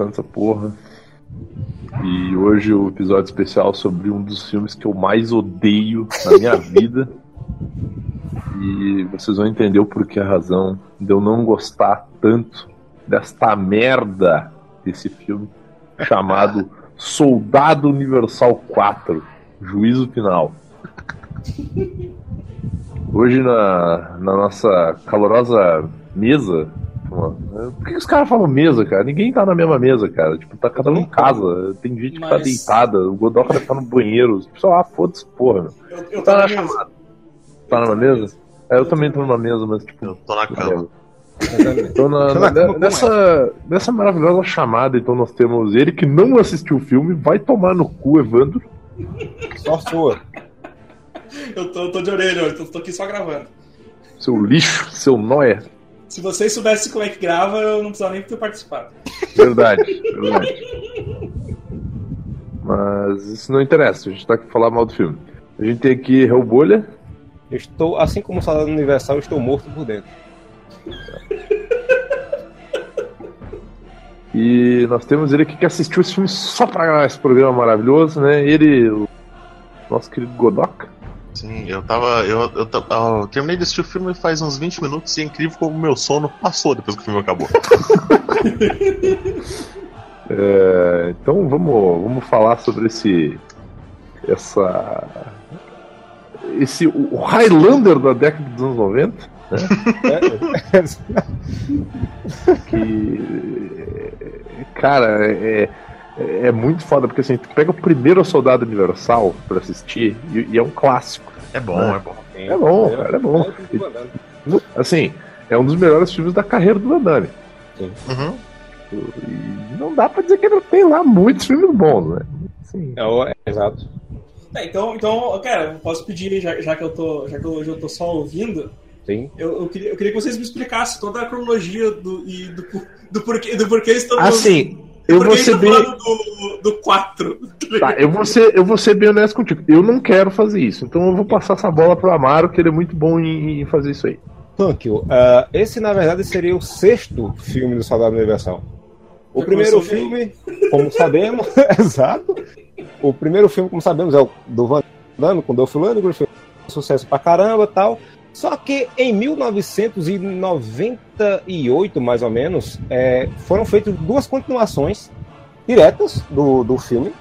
essa porra. E hoje o episódio especial sobre um dos filmes que eu mais odeio na minha vida. E vocês vão entender o porquê a razão de eu não gostar tanto desta merda desse filme chamado Soldado Universal 4 Juízo Final. Hoje na, na nossa calorosa mesa. Por que os caras falam mesa, cara? Ninguém tá na mesma mesa, cara. Tipo, tá cada um em casa. Tem gente que tá Mas... tá deitada. O Godoka deve estar no banheiro. Pessoal, ah, foda-se, porra. Meu. Eu, eu tá na chamada. Tá numa mesa? É, eu também tô numa mesa, mas tipo. Eu tô na cama. Tô na, na, nessa, nessa maravilhosa chamada, então nós temos ele que não assistiu o filme, vai tomar no cu, Evandro. Só sua. Eu tô, tô de orelha, eu tô, tô, aqui só gravando. Seu lixo, seu nóia. Se vocês soubessem como é que grava, eu não precisava nem ter participado. Verdade, verdade. Mas isso não interessa, a gente tá aqui pra falar mal do filme. A gente tem aqui Hellbolha. Eu estou, assim como o Salário Universal, eu estou morto por dentro. E nós temos ele aqui que assistiu esse filme só pra gravar esse programa maravilhoso, né? Ele, o nosso querido Godoka. Sim, eu tava. Eu, eu, eu, eu terminei de assistir o filme faz uns 20 minutos e é incrível como o meu sono passou depois que o filme acabou. é, então vamos, vamos falar sobre esse. Essa. Esse. O Highlander da década dos anos 90. Né? Que. Cara, é, é, é muito foda, porque assim, tu pega o primeiro Soldado Universal pra assistir e, e é um clássico. É bom, né? é bom. É bom, cara, é bom. E, assim, é um dos melhores filmes da carreira do Van Damme. Sim. Uhum. E não dá pra dizer que ele tem lá muitos filmes bons, né? Sim. É, é, exato. É, então, então, cara, posso pedir, já, já que eu tô, já que hoje eu tô só ouvindo, Sim. Eu, eu, queria, eu queria que vocês me explicassem toda a cronologia do, e do, do, porquê, do porquê estamos. Assim, eu vou ser bem. Do, do 4. Tá, eu vou, ser, eu vou ser bem honesto contigo. Eu não quero fazer isso. Então eu vou passar essa bola pro Amaro, que ele é muito bom em, em fazer isso aí. Thank you. Uh, esse, na verdade, seria o sexto filme do Soldado Universal. O Já primeiro filme, bem. como sabemos, exato. O primeiro filme, como sabemos, é o do Van Damme com Dolph Lundgren, sucesso pra caramba tal. Só que em 1998, mais ou menos, é, foram feitas duas continuações diretas do, do filme,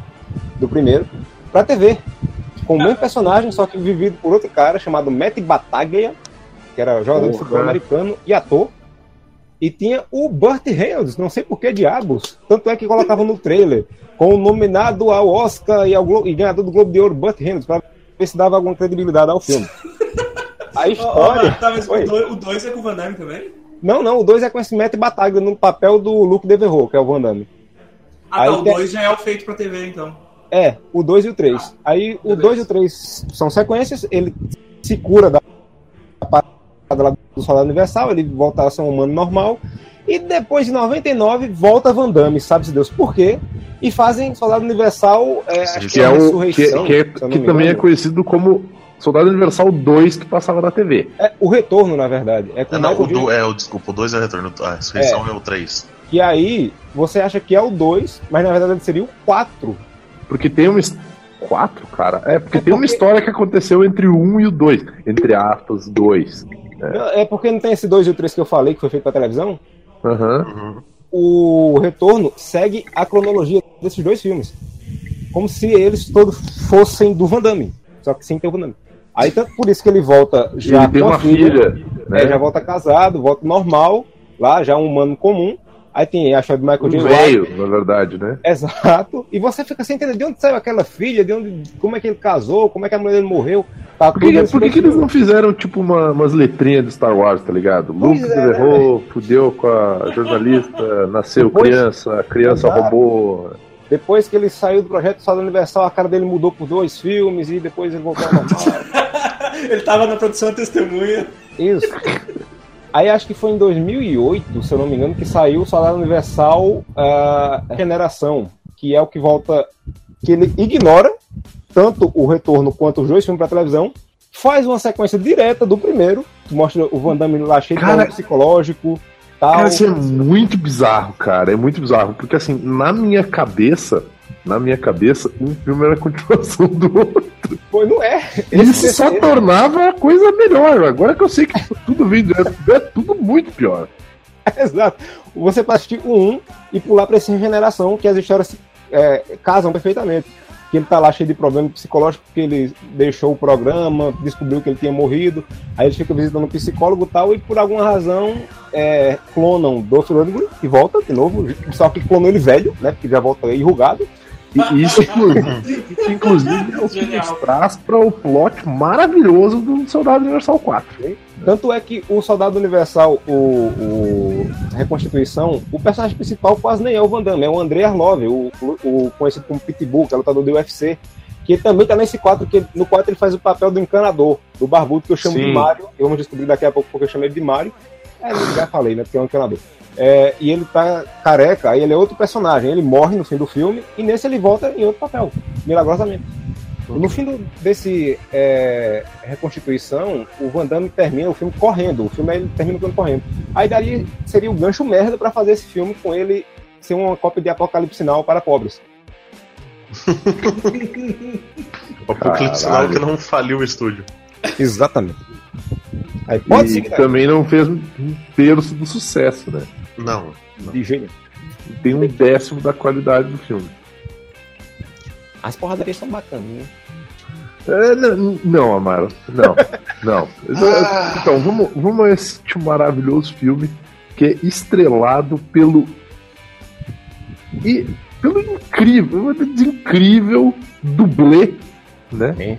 do primeiro, para TV. Com o mesmo personagem, só que vivido por outro cara chamado Matt Bataglia, que era jogador de futebol americano e ator. E tinha o Burt Reynolds, não sei por que diabos. Tanto é que colocava no trailer, com o nominado ao Oscar e, ao Glo e ganhador do Globo de Ouro, Burt Reynolds, para ver se dava alguma credibilidade ao filme. A história. Oh, tá, mas o 2 é com o Van Damme também? Não, não, o 2 é com esse Matt Bataglia no papel do Luke Devereux, que é o Van Damme. Ah, Aí, tá, o 2 já é o feito pra TV, então. É, o 2 e o 3. Ah, Aí o 2 e o 3 são sequências, ele se cura da parada do Soldado Universal, ele volta a ser um humano normal. E depois de 99, volta Van Damme, sabe-se Deus por quê? E fazem Soldado Universal, é, acho que, que é, é o que, que, é, que também é conhecido como Soldado Universal 2 que passava na TV. É, o retorno, na verdade. É, não, o do, é o desculpa, o 2 é o retorno. A ressurreição é. é o 3. E aí, você acha que é o 2, mas na verdade seria o 4. Porque tem uma. 4, cara? É, porque, é porque tem uma história que aconteceu entre o 1 e o 2. Entre aspas, 2. É. é porque não tem esse 2 e o 3 que eu falei que foi feito pra televisão? Aham. Uhum. O retorno segue a cronologia desses dois filmes. Como se eles todos fossem do Van Damme. Só que sem ter o Van Damme. Aí tanto por isso que ele volta já ele tem uma filha, filha né? é, já volta casado, volta normal, lá já um humano comum. Aí tem a chave do Michael um J. Veio, na verdade, né? Exato. E você fica sem entender de onde saiu aquela filha, de onde, como é que ele casou, como é que a mulher dele morreu. Tá por que, por que, que eles não fizeram tipo uma, umas letrinhas de Star Wars, tá ligado? Luke é, errou, né? fudeu com a jornalista, nasceu criança, criança exato. roubou. Depois que ele saiu do projeto Salão Universal, a cara dele mudou por dois filmes e depois ele voltou ao normal. ele tava na produção Testemunha. Isso. Aí acho que foi em 2008, se eu não me engano, que saiu o Salário Universal uh, Regeneração, que é o que volta, que ele ignora tanto o retorno quanto os dois filmes para televisão, faz uma sequência direta do primeiro, que mostra o Van Damme lá cheio Cara... de psicológico, tal. Cara, isso é muito bizarro, cara. É muito bizarro. Porque assim, na minha cabeça, na minha cabeça, um filme era a continuação do outro. Pô, não é. Esse- só tornava a coisa melhor. Agora que eu sei que tudo vem do é, é tudo muito pior. Exato. Você pode assistir o 1 e pular pra esse regeneração, que as histórias se é, casam perfeitamente. Que ele tá lá cheio de problemas psicológicos, porque ele deixou o programa, descobriu que ele tinha morrido, aí ele fica visitando um psicólogo e tal, e por alguma razão é, clonam Dolph Lundgren e volta de novo, só que clonou ele velho, né? Porque já volta enrugado. E isso, inclusive, inclusive, é o que nos traz para o plot maravilhoso do Soldado Universal 4. Tanto é que o Soldado Universal, o, o Reconstituição, o personagem principal quase nem é o Van Damme, é o André Arlov, o, o conhecido como Pitbull, que é lutador do UFC, que também tá nesse quadro, que no quadro ele faz o papel do encanador, do barbudo, que eu chamo Sim. de Mario, e vamos descobrir daqui a pouco porque eu chamei de Mario. É, já falei, né, porque é um encanador. É, e ele tá careca, aí ele é outro personagem, ele morre no fim do filme, e nesse ele volta em outro papel, milagrosamente. No fim do- desse é, reconstituição, o Van Damme termina o filme correndo. O filme ele termina o filme correndo. Aí daí seria o gancho merda pra fazer esse filme com ele ser uma cópia de Apocalipse Now para pobres. Apocalipse Caralho. que não faliu o estúdio. Exatamente. Aí pode e seguir né? também não fez um terço do sucesso, né? Não. de jeito. nenhum. Tem um décimo da qualidade do filme. As porradarias são bacanas, né? É, não, não, Amaro. Não, não. Então, vamos, vamos assistir um maravilhoso filme que é estrelado pelo. E, pelo incrível, incrível dublê, né? Sim.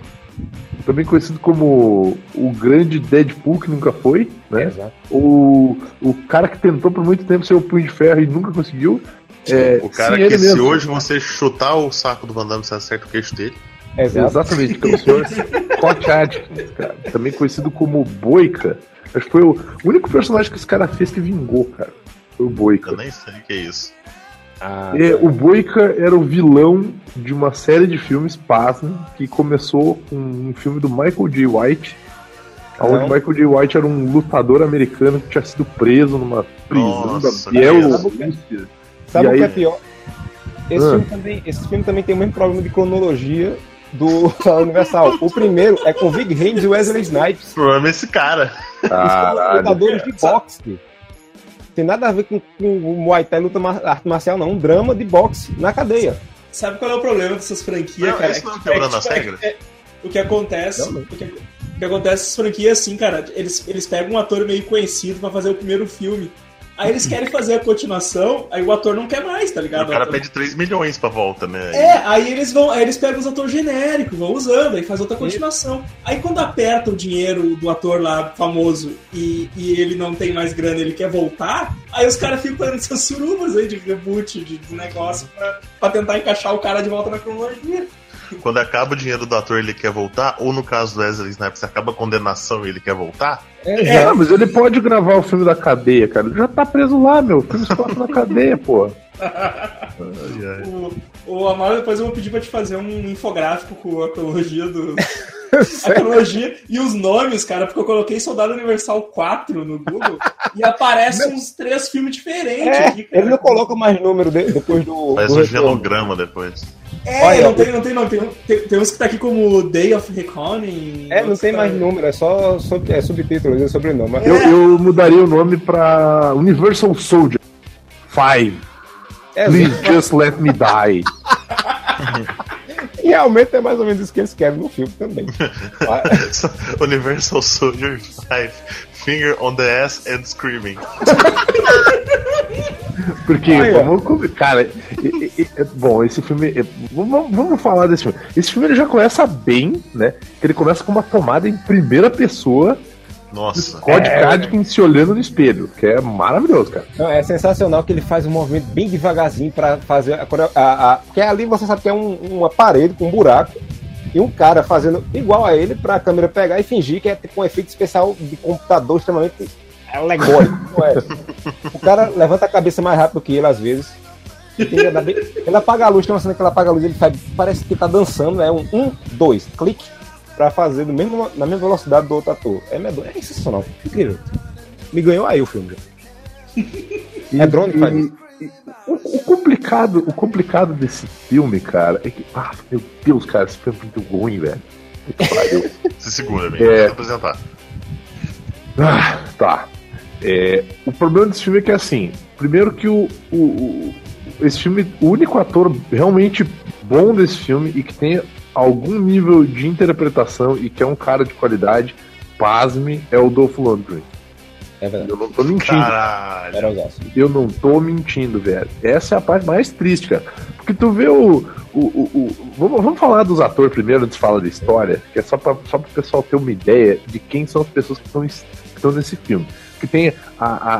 Também conhecido como o grande Deadpool que nunca foi, né? Exato. O, o cara que tentou por muito tempo ser o Punho de Ferro e nunca conseguiu. É, o cara que se mesmo. hoje você chutar o saco do Van Damme, você acerta o queixo dele. Exato. Exatamente, que é o senhor Scott Adkins, cara. Também conhecido como Boica. Acho que foi o único personagem que esse cara fez que vingou, cara. Foi o Eu Boica. nem sei o que é isso. Ah, É, o Boica era o vilão de uma série de filmes, pasmem, que começou com um filme do Michael J. White, onde. Michael J. White era um lutador americano que tinha sido preso numa prisão Nossa, da Bielorrússia. Sabe E o que aí- é pior? Esse, Ah. filme também, esse filme também tem o mesmo problema de cronologia do Universal. O primeiro é com Vig Hames e Wesley Snipes. O problema é esse cara. Eles são Caralho. lutadores de boxe. Tem nada a ver com, com o Muay Thai luta mar- arte marcial, não. Um drama de boxe na cadeia. Sabe qual é o problema dessas franquias, Não, cara? esse não é que- quebrando que, as regras? é- o que acontece. Não, não. O, que, o que acontece nessas franquias, assim, cara, eles, eles pegam um ator meio conhecido pra fazer o primeiro filme. Aí eles querem fazer a continuação, aí o ator não quer mais, tá ligado? o cara ator- pede 3 milhões pra volta, né? É, aí eles vão, aí eles pegam os atores genéricos, vão usando, aí faz outra continuação. Aí quando aperta o dinheiro do ator lá famoso e, e ele não tem mais grana, ele quer voltar, aí os caras ficam fazendo essas surubas aí de reboot, de, de negócio pra, pra tentar encaixar o cara de volta na cronologia. Quando acaba o dinheiro do ator ele quer voltar, ou no caso do Wesley Snipes, acaba a condenação e ele quer voltar, É, mas ele pode gravar o filme da cadeia, cara. Ele já tá preso lá, meu. O filme se passa na cadeia, pô. O, o Amaro, depois eu vou pedir pra te fazer um infográfico com a cronologia do. A cronologia e os nomes, cara, porque eu coloquei Soldado Universal 4 no Google e aparecem uns três filmes diferentes É, aqui, cara. ele não coloca mais número de- depois do. faz do um retorno. genograma depois. É, Olha, não tem, não tem, não tem. Tem, tem uns que tá aqui como Day of Reckoning. É, não tem tá- mais número, é só sub, é subtítulos e sobrenome. Mas- Eu, eu mudaria o nome pra Universal Soldier 5. É, Please just let me die. E realmente é mais ou menos isso que eles querem no filme também. Universal Soldier 5. Finger on the ass and screaming. Porque, ó. vamos, cara, e- e- e- bom, esse filme. é, Vamos, vamos falar desse filme. Esse filme ele já começa bem, né? Que ele começa com uma tomada em primeira pessoa, Nossa. Scott É. Adkins se olhando no espelho, que é maravilhoso, cara. Não, é sensacional que ele faz um movimento bem devagarzinho pra fazer a, a, a Porque ali você sabe que é um, uma parede com um buraco e um cara fazendo igual a ele pra câmera pegar e fingir que é tipo um efeito especial de computador extremamente alegórico. não é? O cara levanta a cabeça mais rápido que ele às vezes. Ele apaga a luz, tem uma cena que ele apaga a luz, ele faz, parece que tá dançando, é um, um dois, clique, pra fazer do mesmo, na mesma velocidade do outro ator. É, medonho, é sensacional, incrível. Me ganhou aí o filme. já. É drone que faz isso. O, o complicado, o complicado desse filme, cara, é que. Ah, meu Deus, cara, esse filme é muito ruim, velho. Se segura, amigo. É. Apresentar. Ah, tá. É, o problema desse filme é que assim, primeiro que o, o, o- esse filme, o único ator realmente bom desse filme e que tem algum nível de interpretação e que é um cara de qualidade, pasme, é o Dolph Lundgren. É verdade. Eu não tô mentindo. Caralho. Era os ossos. Eu não tô mentindo, velho. Essa é a parte mais triste, cara. Porque tu vê o. o, o, o- vamos, vamos falar dos atores primeiro antes de falar da história, que é só pra, só pro pessoal ter uma ideia de quem são as pessoas que estão, que estão nesse filme. Que tem a, a,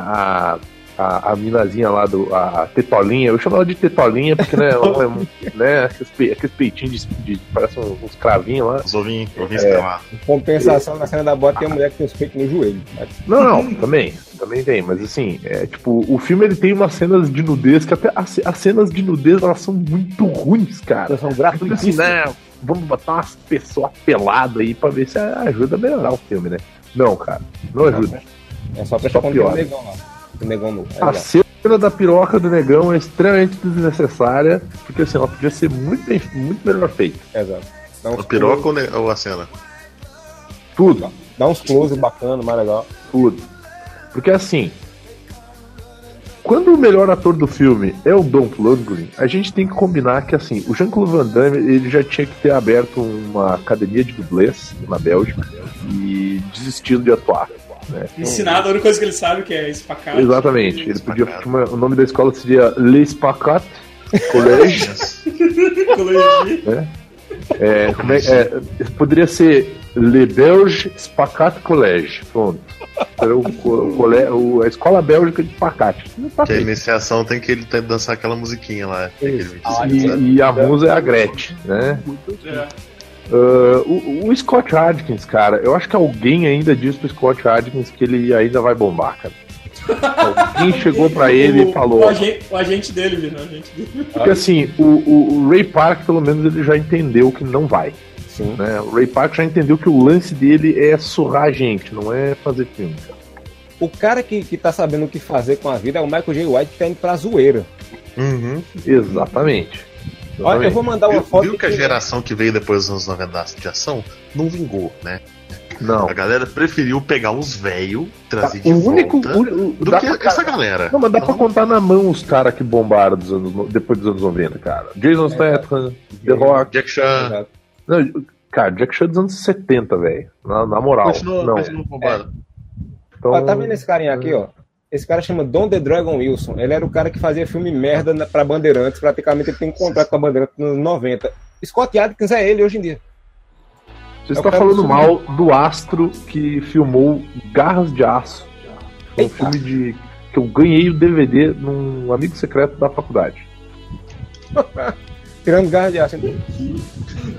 a, a, a minazinha lá do. A, a Tetolinha, eu chamo ela de Tetolinha porque, né, ela é, né aqueles, pe- aqueles peitinhos de, de. parece uns, uns cravinhos lá. Os ovinhos, ovinhos É. Em compensação, na cena da bota tem uma mulher que tem os peitos no joelho. Mas Não, não, também, também tem, mas assim, é tipo, o filme ele tem umas cenas de nudez que até as, as cenas de nudez elas são muito ruins, cara. são Tipo assim, né, vamos botar umas pessoas peladas aí pra ver se ajuda a melhorar o filme, né? Não, cara, não ajuda. É só prestar Só piora. negão lá. Do negão nu. É A cena da piroca do negão é extremamente desnecessária, porque assim, ela podia ser muito, bem- muito melhor feita. Exato. Dá uns A piroca ou, ne- ou a cena? Tudo. close- Dá uns close bacana, mais legal. Tudo. Porque assim, quando o melhor ator do filme é o Don Lundgren, a gente tem que combinar que assim, o Jean-Claude Van Damme ele já tinha que ter aberto uma academia de dublês na Bélgica e desistido de atuar. Né? Ensinado, a única coisa que ele sabe que é espacar. Exatamente. Ele podia, uma- o nome da escola seria Les Pacat College. Colegi. É, como é, é, poderia ser Le Belge Spacat College. Pronto. Era o, o, cole- o- a escola bélgica de Spacat. Tá Que a iniciação tem que ele tem que dançar aquela musiquinha lá. Isso. videozinho, sabe? E, e a musa é a Gretchen, né? É. Ah, o, o Scott Adkins, cara, eu acho que alguém ainda disse pro Scott Adkins que ele ainda vai bombar, cara. Alguém chegou pra ele o, e falou. O agente, o agente dele, viu? O agente dele. Porque assim, o, o- o Ray Park, pelo menos, ele já entendeu que não vai. Sim. Né? O Ray Park já entendeu que o lance dele é surrar a gente, não é fazer filme. cara. O cara que, que tá sabendo o que fazer com a vida é o Michael J. White que tá indo pra zoeira. Uhum. Exatamente. Olha, eu vou mandar uma Viu, foto. viu que a que- geração que veio depois dos anos 90 de ação não vingou, né? Não. A galera preferiu pegar os velhos, trazer de O único. volta, o- o- do que pra- essa galera. Não, mas dá pra contar na mão os caras que bombaram dos anos, no- depois dos anos 90, cara. Jason Statham, The Rock. Jack Chan. Não, cara, Jack Chan dos anos 70, velho. Na, na moral. Continua, não. continua bombado. Então, Ó, tá vendo esse carinha aqui, ó? Esse cara chama Don The Dragon Wilson. Ele era o cara que fazia filme merda na- pra Bandeirantes. Praticamente ele tem um contrato com a Bandeirantes nos 90. Scott Adkins é ele hoje em dia. Você é está falando do mal do astro que filmou Garras de Aço. Um Eita. filme de. que eu ganhei o DVD num amigo secreto da faculdade. Tirando garra de aço.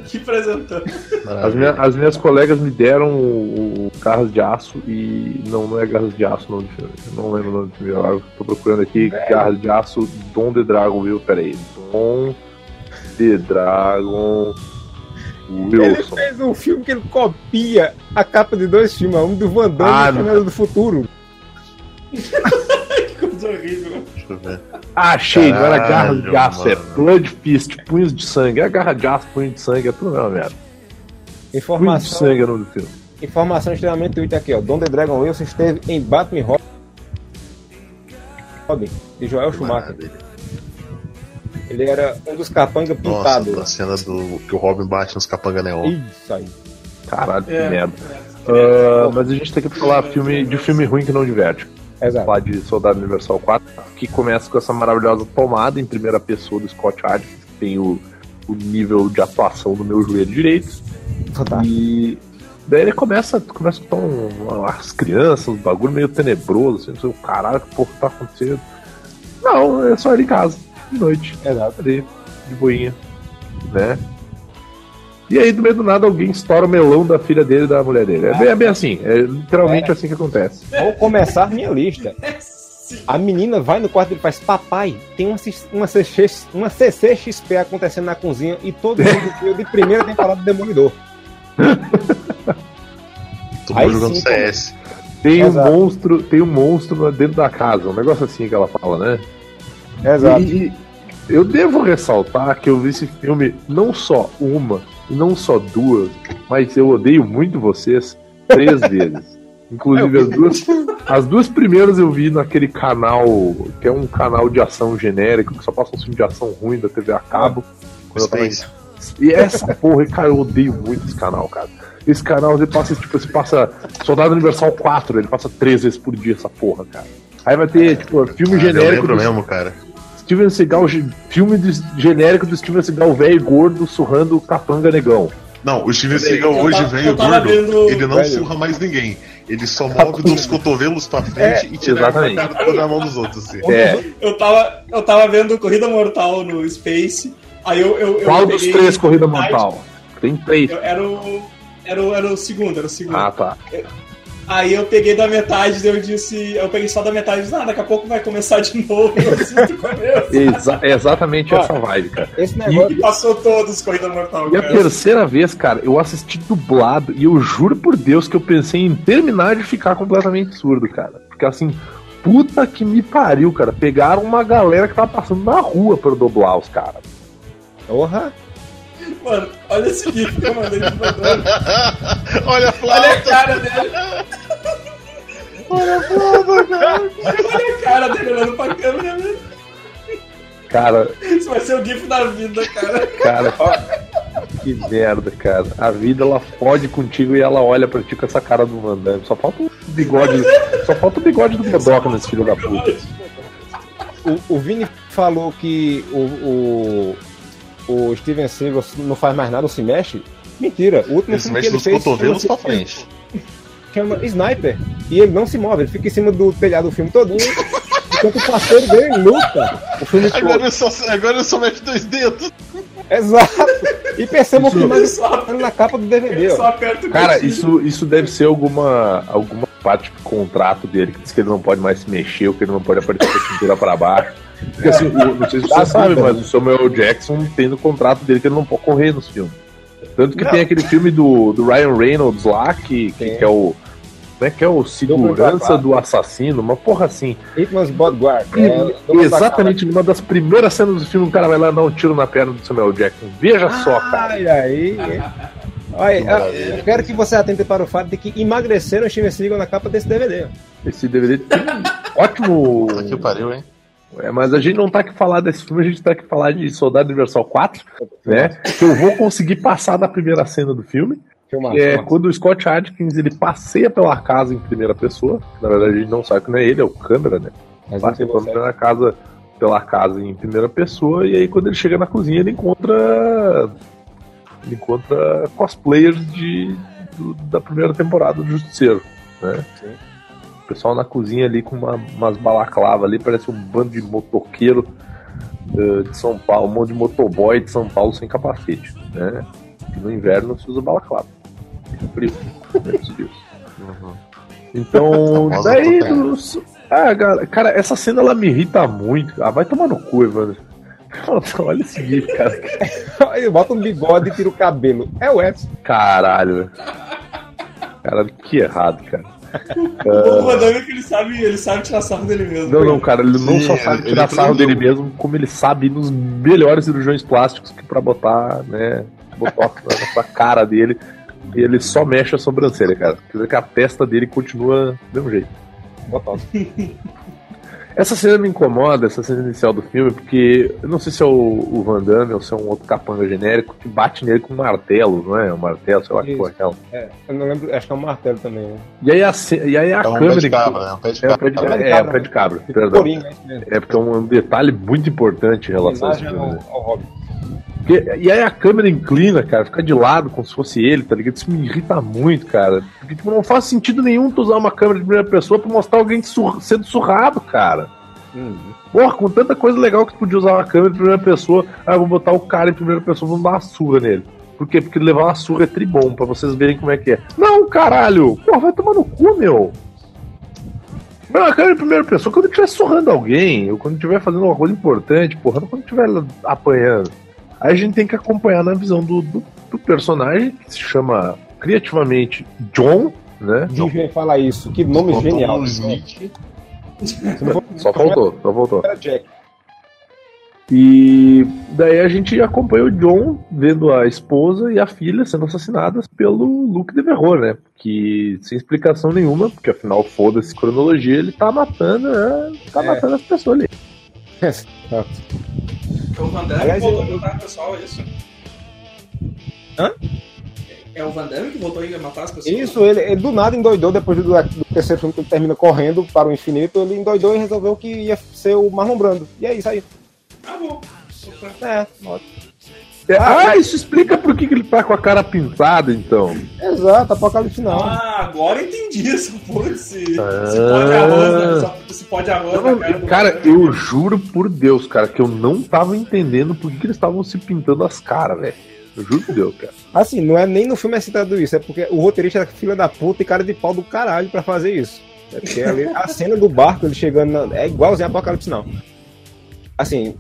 Que apresentando. As, minha- as minhas colegas me deram o, o Garras de Aço e. Não, não é Garras de Aço o nome do filme. Eu não lembro o nome do filme. Eu tô procurando aqui Garras de Aço, Dom the Dragon, viu? Pera aí. Dom the Dragon Ele Wilson. fez um filme que ele copia a capa de dois filmes, um do Van Damme Ah, e o não. Do Futuro. Coisa horrível. Deixa eu ver. Ah, achei, não era Garras de Aço, é. Blood Fist, Punhos de Sangue. É Garra de Aço, Punho de Sangue, é tudo não, merda. Punho de Informação, Sangue é o nome do filme. informação extremamente Twitter aqui, ó. Don The Dragon Wilson esteve em Batman Robin, de Joel Schumacher. Ele era um dos capanga Nossa, pintados. a cena do que o Robin bate nos capanga neon. Isso aí. Caralho, que É, merda. é. Ah, mas a gente tem que falar filme, de filme ruim que não diverte. Exato. Falar de Soldado Universal 4, que começa com essa maravilhosa tomada em primeira pessoa do Scott Adkins, que tem o, o nível de atuação do meu joelho direito. Fantástico. E daí ele começa, começa a um, as crianças, um bagulho meio tenebroso, assim, não sei o caralho, que porra tá acontecendo. Não, é só ele em casa, de noite, Exato. ali, de boinha, né? E aí, do meio do nada, alguém estoura o melão da filha dele e da mulher dele. É bem, é bem assim, é literalmente assim que acontece. Vou começar minha lista. A menina vai no quarto dele e faz: Papai, tem uma, uma, CC, uma CCXP acontecendo na cozinha e todo mundo viu de primeira temporada do Demolidor. Todo mundo jogando sim, CS. tem um Exato. monstro, tem um monstro dentro da casa, um negócio assim que ela fala, né? Exato. E, e eu devo ressaltar que eu vi esse filme não só uma e não só duas, mas eu odeio muito vocês três vezes. Inclusive as duas, as duas primeiras eu vi naquele canal, que é um canal de ação genérico, que só passa um filme de ação ruim da TV a cabo. Space. E essa porra, cara, eu odeio muito esse canal, cara. Esse canal, ele passa, tipo, você passa Soldado Universal 4, ele passa três vezes por dia essa porra, cara. Aí vai ter, tipo, filme Ah, eu genérico lembro do mesmo, cara. Steven Seagal, filme de- genérico do Steven Seagal velho e gordo surrando o capanga negão. Não, o Steven Seagal eu hoje velho eu gordo, vendo- ele não Velho. surra mais ninguém. Ele só move dos cotovelos pra frente e tira a cara na mão dos outros. Assim. É, Eu tava, eu tava vendo Corrida Mortal no Space. Aí eu. eu, eu qual dos três Corrida Mortal? Tem três. Eu- era, o, era, o, era o segundo, era o segundo. Ah, tá. Aí eu peguei da metade, eu disse. Eu peguei só da metade e disse, ah, daqui a pouco vai começar de novo. Exa exatamente essa vibe, cara. Esse E negócio. passou todos Corrida Mortal. E a cara. terceira vez, cara, eu assisti dublado e eu juro por Deus que eu pensei em terminar de ficar completamente surdo, cara. Porque assim, puta que me pariu, cara. Pegaram uma galera que tava passando na rua pra eu dublar os caras. Porra. Mano, olha esse gif que eu mandei de mandando. Olha a Olha a flauta! cara dele. Olha a flauta, cara! Olha a cara dele olhando pra câmera, né? Cara, Isso vai ser o gif da vida, cara. cara, que merda, cara. A vida ela fode contigo e ela olha pra ti com essa cara do Van Damme. Só falta o bigode, só falta o bigode do Godoka nesse filho da puta. O, o Vini falou que o, o, o Steven Seagal não faz mais nada, não se mexe. Mentira. O último Ele se filme que mexe ele fez cotovelos chama- pra frente. chama Sniper. E ele não se move, ele fica em cima do telhado do filme todinho. enquanto o parceiro dele luta. O filme Agora todo. ele só, agora ele só mete dois dedos. Exato. E percebam que mais Só- na capa do DVD, Só ó. aperta o Cara, isso, isso deve ser alguma, alguma parte do contrato dele, que diz que ele não pode mais se mexer, ou que ele não pode aparecer com a cintura pra baixo. Porque assim, o- não sei se você sabe, dúvida, mas né? o Samuel Jackson tem no contrato dele que ele não pode correr nos filmes. Tanto que Não. tem aquele filme do, do Ryan Reynolds lá, que, que, que é o. Como é que é o segurança do assassino? Uma porra assim. Hitman's Bodyguard. E- É, exatamente numa das primeiras cenas do filme, o cara vai lá dar um tiro na perna do Samuel Jackson. Veja só, cara. Ai, aí. Olha, eu quero que você atente para o fato de que emagreceram o Steven Seagal na capa desse DVD. Esse DVD tem um ótimo. Que pariu, hein? É, mas a gente não tá aqui falar desse filme, a gente tá aqui falar de Soldado Universal 4, né? Que eu vou conseguir passar da primeira cena do filme. É quando o Scott Adkins ele passeia pela casa em primeira pessoa. Na verdade, a gente não sabe que não é ele, é o câmera, né? Mas Passeia pela casa, pela casa em primeira pessoa, e aí quando ele chega na cozinha, ele encontra. Ele encontra cosplayers de, do- da primeira temporada do Justiceiro, né? Sim. O pessoal na cozinha ali com uma, umas balaclavas ali, parece um bando de motoqueiro eh, de São Paulo, um monte de motoboy de São Paulo sem capacete, né? E no inverno se usa balaclava. Fica frio. disso. Então, Famosa daí. tutela. dos- Ah, cara, cara, essa cena ela me irrita muito. Ah, vai tomar no cu, Evandro. Olha esse gif, cara. Ele bota um bigode e tira o cabelo. É o Edson. Caralho. velho. Cara, que errado, cara. O Van Damme que ele sabe, ele sabe tirar sarro dele mesmo. Não, não, cara, ele não Sim, só sabe ele tirar sarro aprendeu. dele mesmo, como ele sabe ir nos melhores cirurgiões plásticos que pra botar, né, botox na sua cara dele. E ele só mexe a sobrancelha, cara. Quer dizer que a testa dele continua do mesmo jeito. Bota Essa cena me incomoda, essa cena inicial do filme, porque eu não sei se é o, o Van Damme ou se é um outro capanga genérico que bate nele com um martelo, não é? Um martelo, sei lá que Isso. porra é aquela. É, eu não lembro, acho que é um martelo também. Né? E aí a, e aí a É um pé câmera. de cabra, é um pé de É um pé de, cabra. é, é um pé de cabra, Tipo perdão. É. É porque é um detalhe muito importante em relação a filme. né? ao, ao Hobbit. E aí a câmera inclina, cara, fica de lado como se fosse ele, tá ligado? Isso me irrita muito, cara. Porque tipo, não faz sentido nenhum tu usar uma câmera de primeira pessoa pra mostrar alguém sur- sendo surrado, cara. Hum. Porra, com tanta coisa legal que tu podia usar uma câmera de primeira pessoa, ah, eu vou botar o cara em primeira pessoa, vamos dar uma surra nele. Por quê? Porque levar uma surra é tribom, pra vocês verem como é que é. Não, caralho! Porra, vai tomar no cu, meu! Não, a câmera em primeira pessoa quando estiver surrando alguém, ou quando estiver fazendo uma coisa importante, porra, não quando estiver apanhando. Aí a gente tem que acompanhar na visão do, do, do personagem, que se chama criativamente John, né? Disney fala isso. Que nome Faltou genial. um Smith. For- Só faltou, só faltou. E daí a gente acompanha o John vendo a esposa e a filha sendo assassinadas pelo Luke Devereux, né? Que sem explicação nenhuma, porque afinal foda-se cronologia, ele tá matando, né? tá É. matando as pessoas ali. Exato. É o Van Damme Aliás, que voltou eu- a matar o pessoal, é isso? Hã? É o Van Damme que voltou a matar as pessoas? Isso, ele, ele do nada endoidou depois do, do terceiro filme que ele termina correndo para o infinito. Ele endoidou e resolveu que ia ser o Marlon Brando. E é isso aí. Ah, bom. É, ótimo. É, ah, isso explica por que, ele tá com a cara pintada, então. Exato, apocalipse não. Ah, agora eu entendi essa porra desse, esse Ah. pó de arroz, né? Esse pó de arroz não- cara cara, eu juro por Deus, cara, que eu não tava entendendo por que, que eles estavam se pintando as caras, velho. Eu juro por Deus, cara. Assim, não é nem no filme é citado isso, é porque o roteirista era filha da puta e cara de pau do caralho pra fazer isso. É porque ali, a cena do barco, ele chegando na, é igualzinho a Apocalipse não. Assim,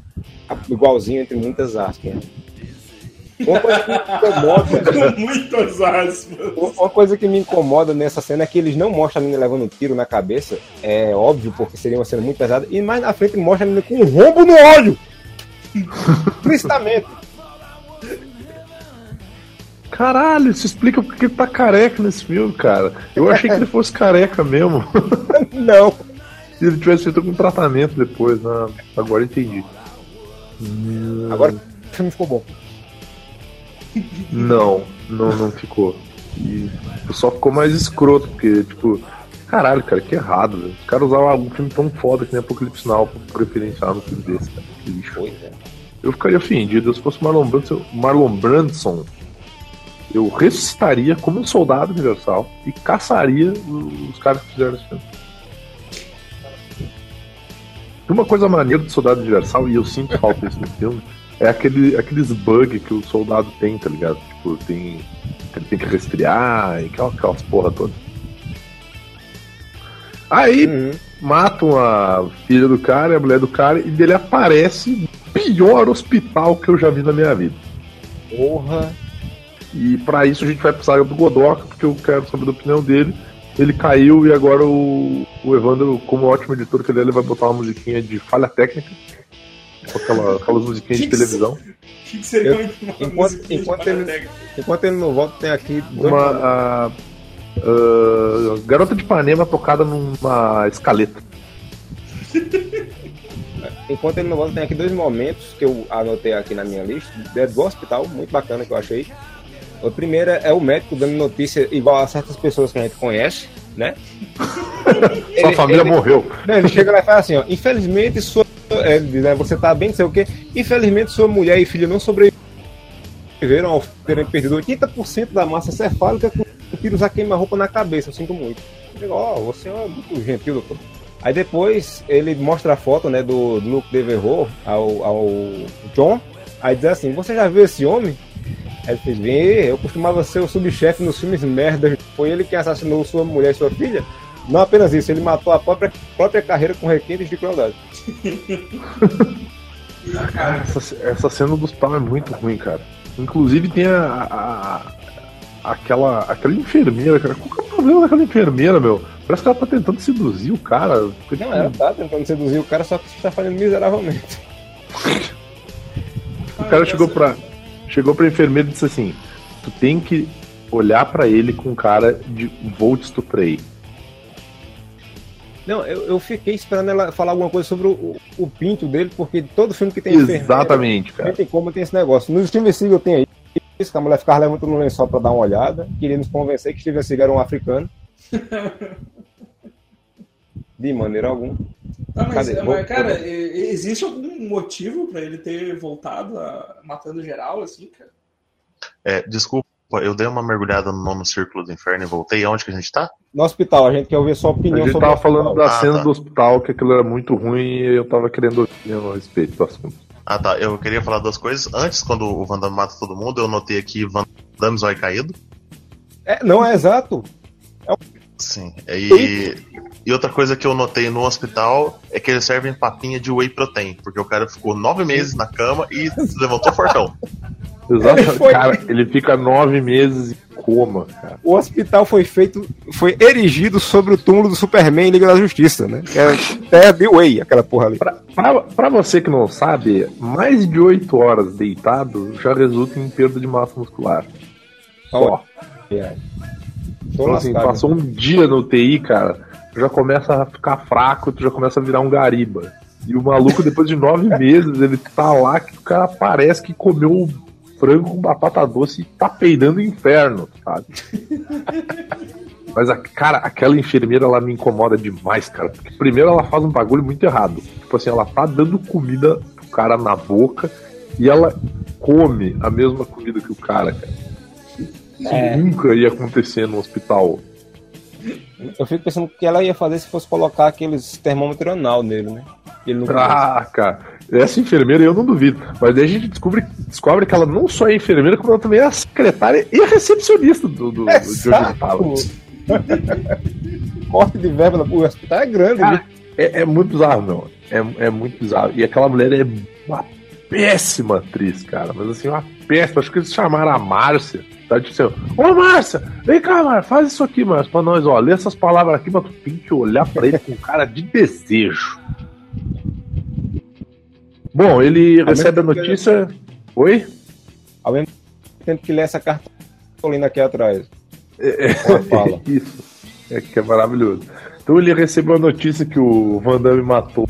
igualzinho entre muitas aspas. né? Uma coisa que me incomoda, Com muitas aspas. uma coisa que me incomoda nessa cena é que eles não mostram a menina levando um tiro na cabeça, é óbvio, porque seria uma cena muito pesada, e mais na frente mostra a menina com um rombo no olho! Explicitamente. Caralho, isso explica por que ele tá careca nesse filme, cara. Eu achei que ele fosse careca mesmo. Não. Se ele tivesse feito algum tratamento depois, né? Agora entendi. Agora o filme ficou bom. Não, não, não ficou. E só ficou mais escroto, porque, tipo, caralho, cara, que errado, velho. Os caras usavam um filme tão foda que nem Apocalipse Now pra referenciar no filme desse, cara. Que lixo. Pois é. Eu ficaria ofendido. Se fosse Marlon Brandson, Marlon Brandson, eu ressuscitaria como um soldado universal e caçaria os caras que fizeram esse filme. Uma coisa maneira do soldado universal, e eu sinto falta disso no filme, é aquele, aqueles bugs que o soldado tem, tá ligado? Tipo, tem. Ele tem que resfriar e aquelas, aquelas porra todas. Aí, Uhum. matam a filha do cara e a mulher do cara e dele aparece o pior hospital que eu já vi na minha vida. Porra. E pra isso a gente vai precisar do Godoka, porque eu quero saber da opinião dele. Ele caiu e agora o, o Evandro, como ótimo editor que ele é, ele vai botar uma musiquinha de falha técnica. Com aquela, aquelas musiquinhas de televisão. O que, que seria Eu- uma enquanto- enquanto ele-? Enquanto ele não volta, tem aqui Uma a- a Garota de Ipanema tocada numa escaleta. Enquanto ele não volta, tem aqui dois momentos que eu anotei aqui na minha lista, é do hospital, muito bacana que eu achei. O primeiro é o médico dando notícia igual a certas pessoas que a gente conhece, né? Sua família ele- morreu. Não, ele chega lá e fala assim, ó, infelizmente sua. É, diz, né, você tá bem, não sei o quê. Infelizmente sua mulher e filho não sobreviveram ao terem perdido 80% da massa cefálica com tiros a queima-roupa na cabeça. Eu sinto muito. Ó, você é muito gentil, doutor. Aí depois ele mostra a foto, né, do Luke Devereux ao, ao John. Aí diz assim, você já viu esse homem? Aí ele fez, vê, eu costumava ser o subchefe nos filmes merda. Foi ele que assassinou sua mulher e sua filha? Não apenas isso, ele matou a própria, própria carreira com requintes de crueldade. Cara, essa, essa cena do hospital é muito ruim, cara. Inclusive tem a, a- aquela, aquela enfermeira, cara. Qual que é o problema daquela enfermeira, meu? Parece que ela tá tentando seduzir o cara. Fica Não, ela tá tentando seduzir o cara, só que está falhando miseravelmente. O cara chegou pra, chegou pra enfermeira e disse assim: Tu tem que olhar pra ele com cara de vou te estuprei. Não, eu, eu fiquei esperando ela falar alguma coisa sobre o, o- pinto dele, porque todo filme que tem Exatamente, não cara. tem como tem esse negócio. No Steven Seagal tem aí isso, que a mulher ficava levantando no lençol pra dar uma olhada, queria nos convencer que Steven Seagal era um africano. De maneira alguma. Ah, mas, Cadê? mas, cara, existe algum motivo pra ele ter voltado a matando geral, assim, cara? É, desculpa, eu dei uma mergulhada no nono círculo do inferno e voltei. Aonde que a gente tá? No hospital, a gente quer ouvir sua A opinião gente sobre tava o falando da Ah, cena tá. do hospital, que aquilo era muito ruim e eu tava querendo ouvir a respeito do assunto. Ah, tá. Eu queria falar duas coisas. Antes, quando o Van Damme mata todo mundo, eu notei aqui Van Damme zóio caído. É, não, é exato. Sim. E, e outra coisa que eu notei no hospital é que eles servem papinha de whey protein, porque o cara ficou nove meses na cama e se levantou fortão. Exato. Foi. Cara, ele fica nove meses e coma, cara. O hospital foi feito, foi erigido sobre o túmulo do Superman em Liga da Justiça, né? Que é Terra de Way, aquela porra ali. Pra, pra, pra você que não sabe, mais de 8 horas deitado já resulta em perda de massa muscular. Só. É. Então, assim, passou um dia no UTI, cara, tu já começa a ficar fraco, tu já começa a virar um gariba. E o maluco, depois de nove meses, ele tá lá que o cara parece que comeu frango com batata doce e tá peidando o inferno, sabe? Mas, a, cara, aquela enfermeira, ela me incomoda demais, cara. Porque primeiro ela faz um bagulho muito errado. Tipo assim, ela tá dando comida pro cara na boca e ela come a mesma comida que o cara, cara. Isso É. nunca ia acontecer no hospital. Eu fico pensando que ela ia fazer se fosse colocar aqueles termômetro anal nele, né? Ele não Ah, cara, essa enfermeira eu não duvido. Mas daí a gente descobre, descobre que ela não só é enfermeira, como ela também é a secretária e a recepcionista do, do, do de onde ele tava. Corte de verba no hospital é grande, Cara, viu? É, é muito bizarro, meu. É, é muito bizarro. E aquela mulher é uma péssima atriz, cara. Mas assim, uma péssima. Acho que eles chamaram a Márcia. Tá tipo assim, ô Márcia, vem cá, Márcia, faz isso aqui, Márcia, pra nós, ó. Lê essas palavras aqui, mas tu tem que olhar pra ele com cara de desejo. Bom, ele Ao recebe a que- notícia. Oi? Ao mesmo tempo que lê essa cartolina aqui atrás. É, Ela fala. Isso. É que é maravilhoso. Então ele recebeu a notícia que o Van Damme matou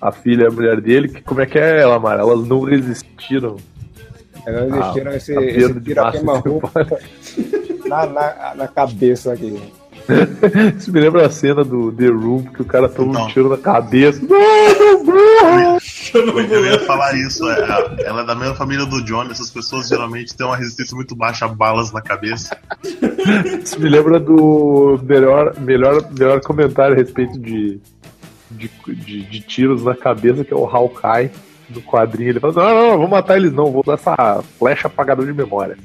a filha e a mulher dele. Que, como é que é ela, Mara? Elas não resistiram. Elas Ah, existiram esse, a esse massa queima-roupa na, na, na cabeça aqui. Isso me lembra a cena do The Room, que o cara toma um tiro na cabeça. A Eu ia falar isso, é, ela é da mesma família do Johnny, essas pessoas geralmente têm uma resistência muito baixa a balas na cabeça. Isso me lembra do melhor, melhor, melhor comentário a respeito de, de, de, de tiros na cabeça, que é o Hawkeye do quadrinho. Ele fala: Não, não, não, vou matar eles não, vou dar essa flecha apagador de memória.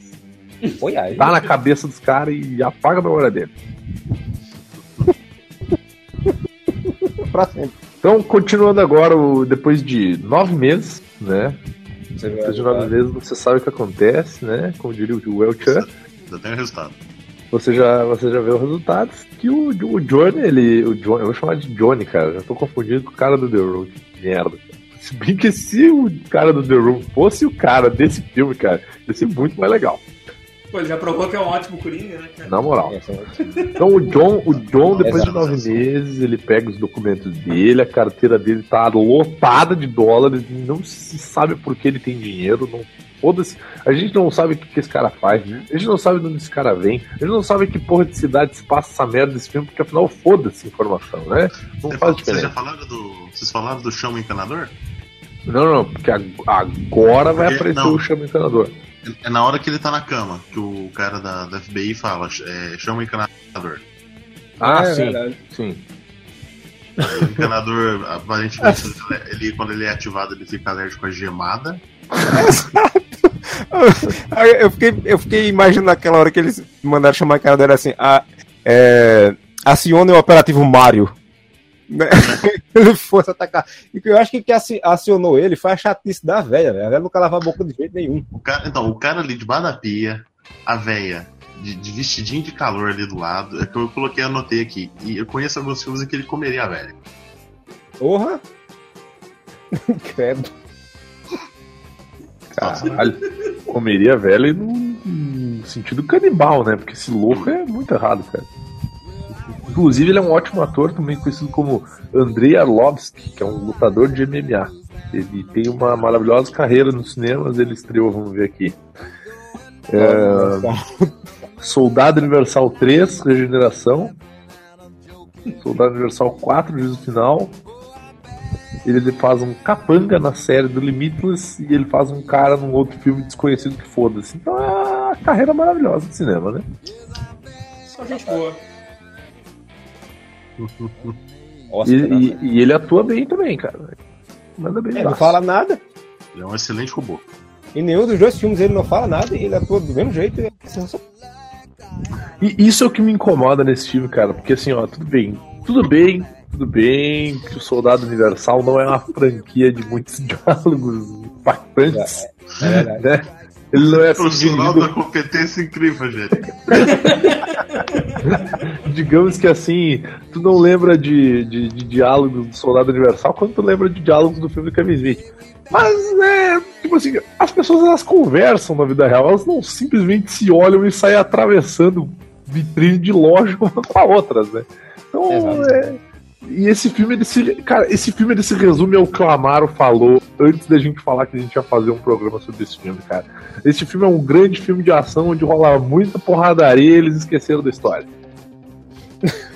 Foi aí. Tá na cabeça dos caras e apaga a memória dele. Pra sempre. Então, continuando agora, depois de nove meses, né? Você Depois de nove meses você sabe o que acontece, né? Como diria o Welchan. Já tem o resultado. Você já, você já vê os resultados que o, o Johnny, ele. O Johnny, eu vou chamar de Johnny, cara. Já tô confundido com o cara do The. Que merda. cara. Se bem que se o cara do The Room fosse o cara desse filme, cara, ia ser muito mais legal. Pô, ele já provou que é um ótimo Coringa, né, cara? Na moral. É. Então o John, o John depois de Exato. nove meses, ele pega os documentos dele, a carteira dele tá lotada de dólares, não se sabe por que ele tem dinheiro, não foda-se. A gente não sabe o que, que esse cara faz, a gente não sabe de onde esse cara vem, a gente não sabe que porra de cidade se passa essa merda desse filme, porque afinal foda-se a informação, né? Não Você faz fala- Vocês já diferença. falaram do. Vocês falaram do chão encanador? Não, não, porque ag- agora vai Porque- aparecer não. o chama encanador. É na hora que ele tá na cama, que o cara da, da FBI fala, é, chama o encanador. Ah, É sim, verdade. sim. O encanador, aparentemente, ele, quando ele é ativado, ele fica alérgico à gemada. Aí eu fiquei, eu fiquei imaginando aquela hora que eles mandaram chamar a cara dela assim, a, é, acione o operativo Mario. Né? ele fosse atacar. E que eu acho que que aci- acionou ele foi a chatice da velha, velho. A velha nunca lavava a boca de jeito nenhum. O cara, então, o cara ali debaixo da pia, a véia de, de vestidinho de calor ali do lado, é que eu coloquei, anotei aqui. E eu conheço alguns filmes em que ele comeria a velha. Porra! Credo. Caralho. Comeria velha num, num sentido canibal, né? Porque esse louco é muito errado, cara. Inclusive, ele é um ótimo ator, também conhecido como Andrei Arlovski, que é um lutador de MMA. Ele tem uma maravilhosa carreira nos cinemas, ele estreou, vamos ver aqui. Soldado Universal 3, Regeneração. Soldado Universal 4, Juízo Final. Ele faz um capanga na série do Limitless e ele faz um cara num outro filme desconhecido que foda-se. Então é uma carreira maravilhosa de cinema, né? Só gente boa. E, Oscar, né? e- e ele atua bem também, cara. Manda bem. Ele não fala nada. Ele é um excelente robô. Em nenhum dos dois filmes ele não fala nada e ele atua do mesmo jeito. e é. E isso é o que me incomoda nesse filme, cara. Porque assim, ó, tudo bem. Tudo bem Tudo bem que o Soldado Universal não é uma franquia de muitos diálogos impactantes. É, é verdade. né? Ele não é assim, Profissional dividido- da competência incrível, gente. digamos que assim, tu não lembra de, de, de diálogos do Soldado Universal quando tu lembra de diálogos do filme do Kevin Smith. Mas, né, tipo assim, as pessoas elas conversam na vida real, elas não simplesmente se olham e saem atravessando vitrine de loja uma com a outras, né? Então, Exato. é. E esse filme, ele se, cara, esse filme ele se resume ao que o Amaro falou antes da gente falar que a gente ia fazer um programa sobre esse filme, cara. Esse filme é um grande filme de ação onde rola muita porradaria e eles esqueceram da história.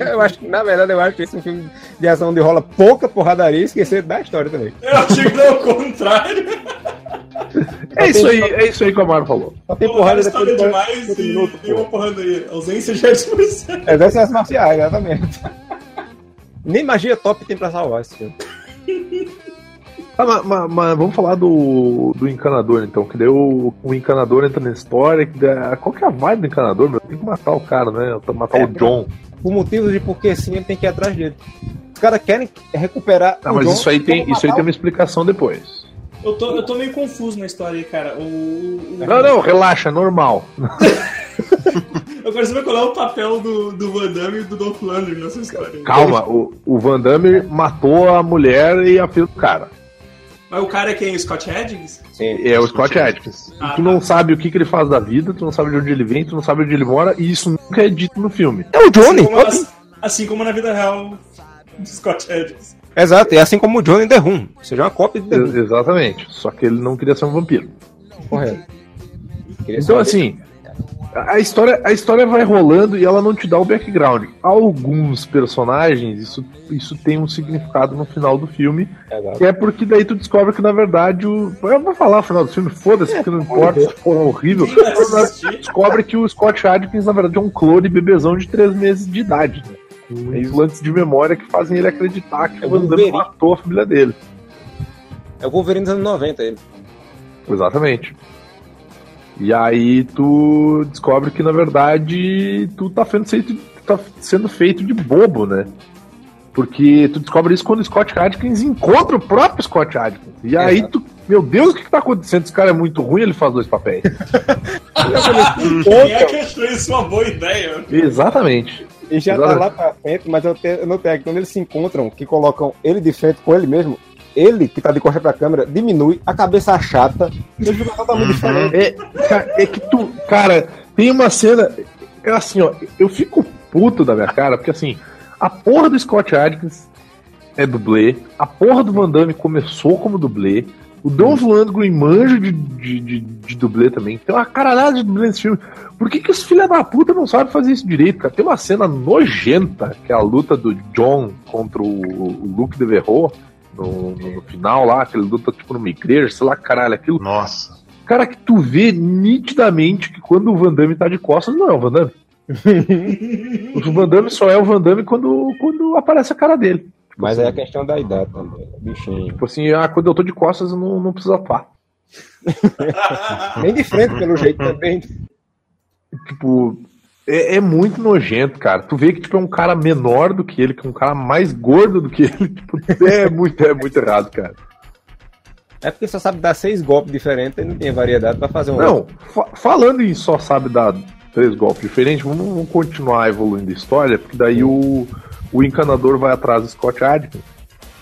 Eu acho que, na verdade, eu acho que esse é um filme de ação onde rola pouca porradaria e esquecer da história também. Eu achei que não, o contrário. É isso aí, é isso aí que o Amaro falou. Só tem Porrada porrada depois história de demais 40 e minutos, tem uma pô. porrada aí. Ausência de expressão. É das artes marciais, exatamente. Nem magia top tem pra salvar esse filme. Ah, mas, mas- mas vamos falar do, do encanador, então. Que daí o, encanador entra na história. Que daí- qual que é a vibe do encanador, meu? Tem que matar o cara, né? Matar É, o John. Por motivos de porque sim, ele tem que ir atrás dele. Os caras querem recuperar. Ah, o mas John isso aí tem, isso aí tem uma explicação depois. Eu tô, eu tô meio confuso na história aí, cara. O, o- o- Não, não, relaxa, é normal. Eu quero saber qual é o papel do, do Van Damme e do Dolph Lundgren nessa história. Calma, o, o Van Damme matou a mulher e a filha do cara. Mas o cara é quem? O Scott Adkins? Sim. É o Scott Adkins. Ah, E tu tá. não sabe o que, que ele faz da vida, tu não sabe de onde ele vem, tu não sabe onde ele mora, e isso nunca é dito no filme. É o Johnny. Assim como, assim, assim como na vida real do Scott Adkins. Exato, é assim como o Johnny The Room. Ou seja, uma cópia de The Room. Exatamente. Só que ele não queria ser um vampiro. Correto. Então, assim, a história, a história vai rolando e ela não te dá o background. Alguns personagens, isso, isso tem um significado no final do filme, que é porque daí tu descobre que, na verdade, o. Eu vou falar o final do filme, foda-se, porque não importa se for horrível. Descobre que o Scott Adkins, na verdade, é um clone bebezão de 3 meses de idade, né? Com É isso. implantes de memória que fazem ele acreditar que É o Van Damme Wolverine. matou a família dele. É o Wolverine dos anos 90, ele. Exatamente. E aí tu descobre que na verdade tu tá sendo feito, tá sendo feito de bobo, né? Porque tu descobre isso quando o Scott Adkins encontra o próprio Scott Adkins. E aí tu, meu Deus, o que, que tá acontecendo? Esse cara é muito ruim, ele faz dois papéis. Quem é que achou isso uma boa ideia? Exatamente. E já tá Exato. lá pra frente, mas eu, te, eu notei que quando eles se encontram, que colocam ele de frente com ele mesmo, ele, que tá de costa pra câmera, diminui, a cabeça achata, ele fica totalmente diferente. É, ca- é que tu, cara, tem uma cena. É assim, ó, eu fico puto da minha cara, porque assim, a porra do Scott Adkins é dublê, a porra do Van Damme começou como dublê, o Dolph Lundgren manja de, de, de, de dublê também, tem uma caralhada de dublê nesse filme. Por que, que os filha da puta não sabem fazer isso direito, cara? Tem uma cena nojenta, que é a luta do John contra o, o Luke Devereux. No, no, no final lá, que ele luta tipo numa igreja, sei lá, caralho, aquilo Nossa. Cara, que tu vê nitidamente que quando o Van Damme tá de costas, não é o Van Damme. o Van Damme só é o Van Damme quando, quando aparece a cara dele. Mas é a questão da idade também, bichinho. Tipo assim, ah, quando eu tô de costas, eu não, não preciso atuar. Nem de frente, pelo jeito, também. Tipo, é, é muito nojento, cara. Tu vê que tipo, é um cara menor do que ele, que é um cara mais gordo do que ele. Tipo, é muito, é muito errado, cara. É porque só sabe dar seis golpes diferentes e não tem variedade pra fazer um. Não, fa- falando em só sabe dar três golpes diferentes, vamos, vamos continuar evoluindo a história, porque daí o, o encanador vai atrás do Scott Adkins.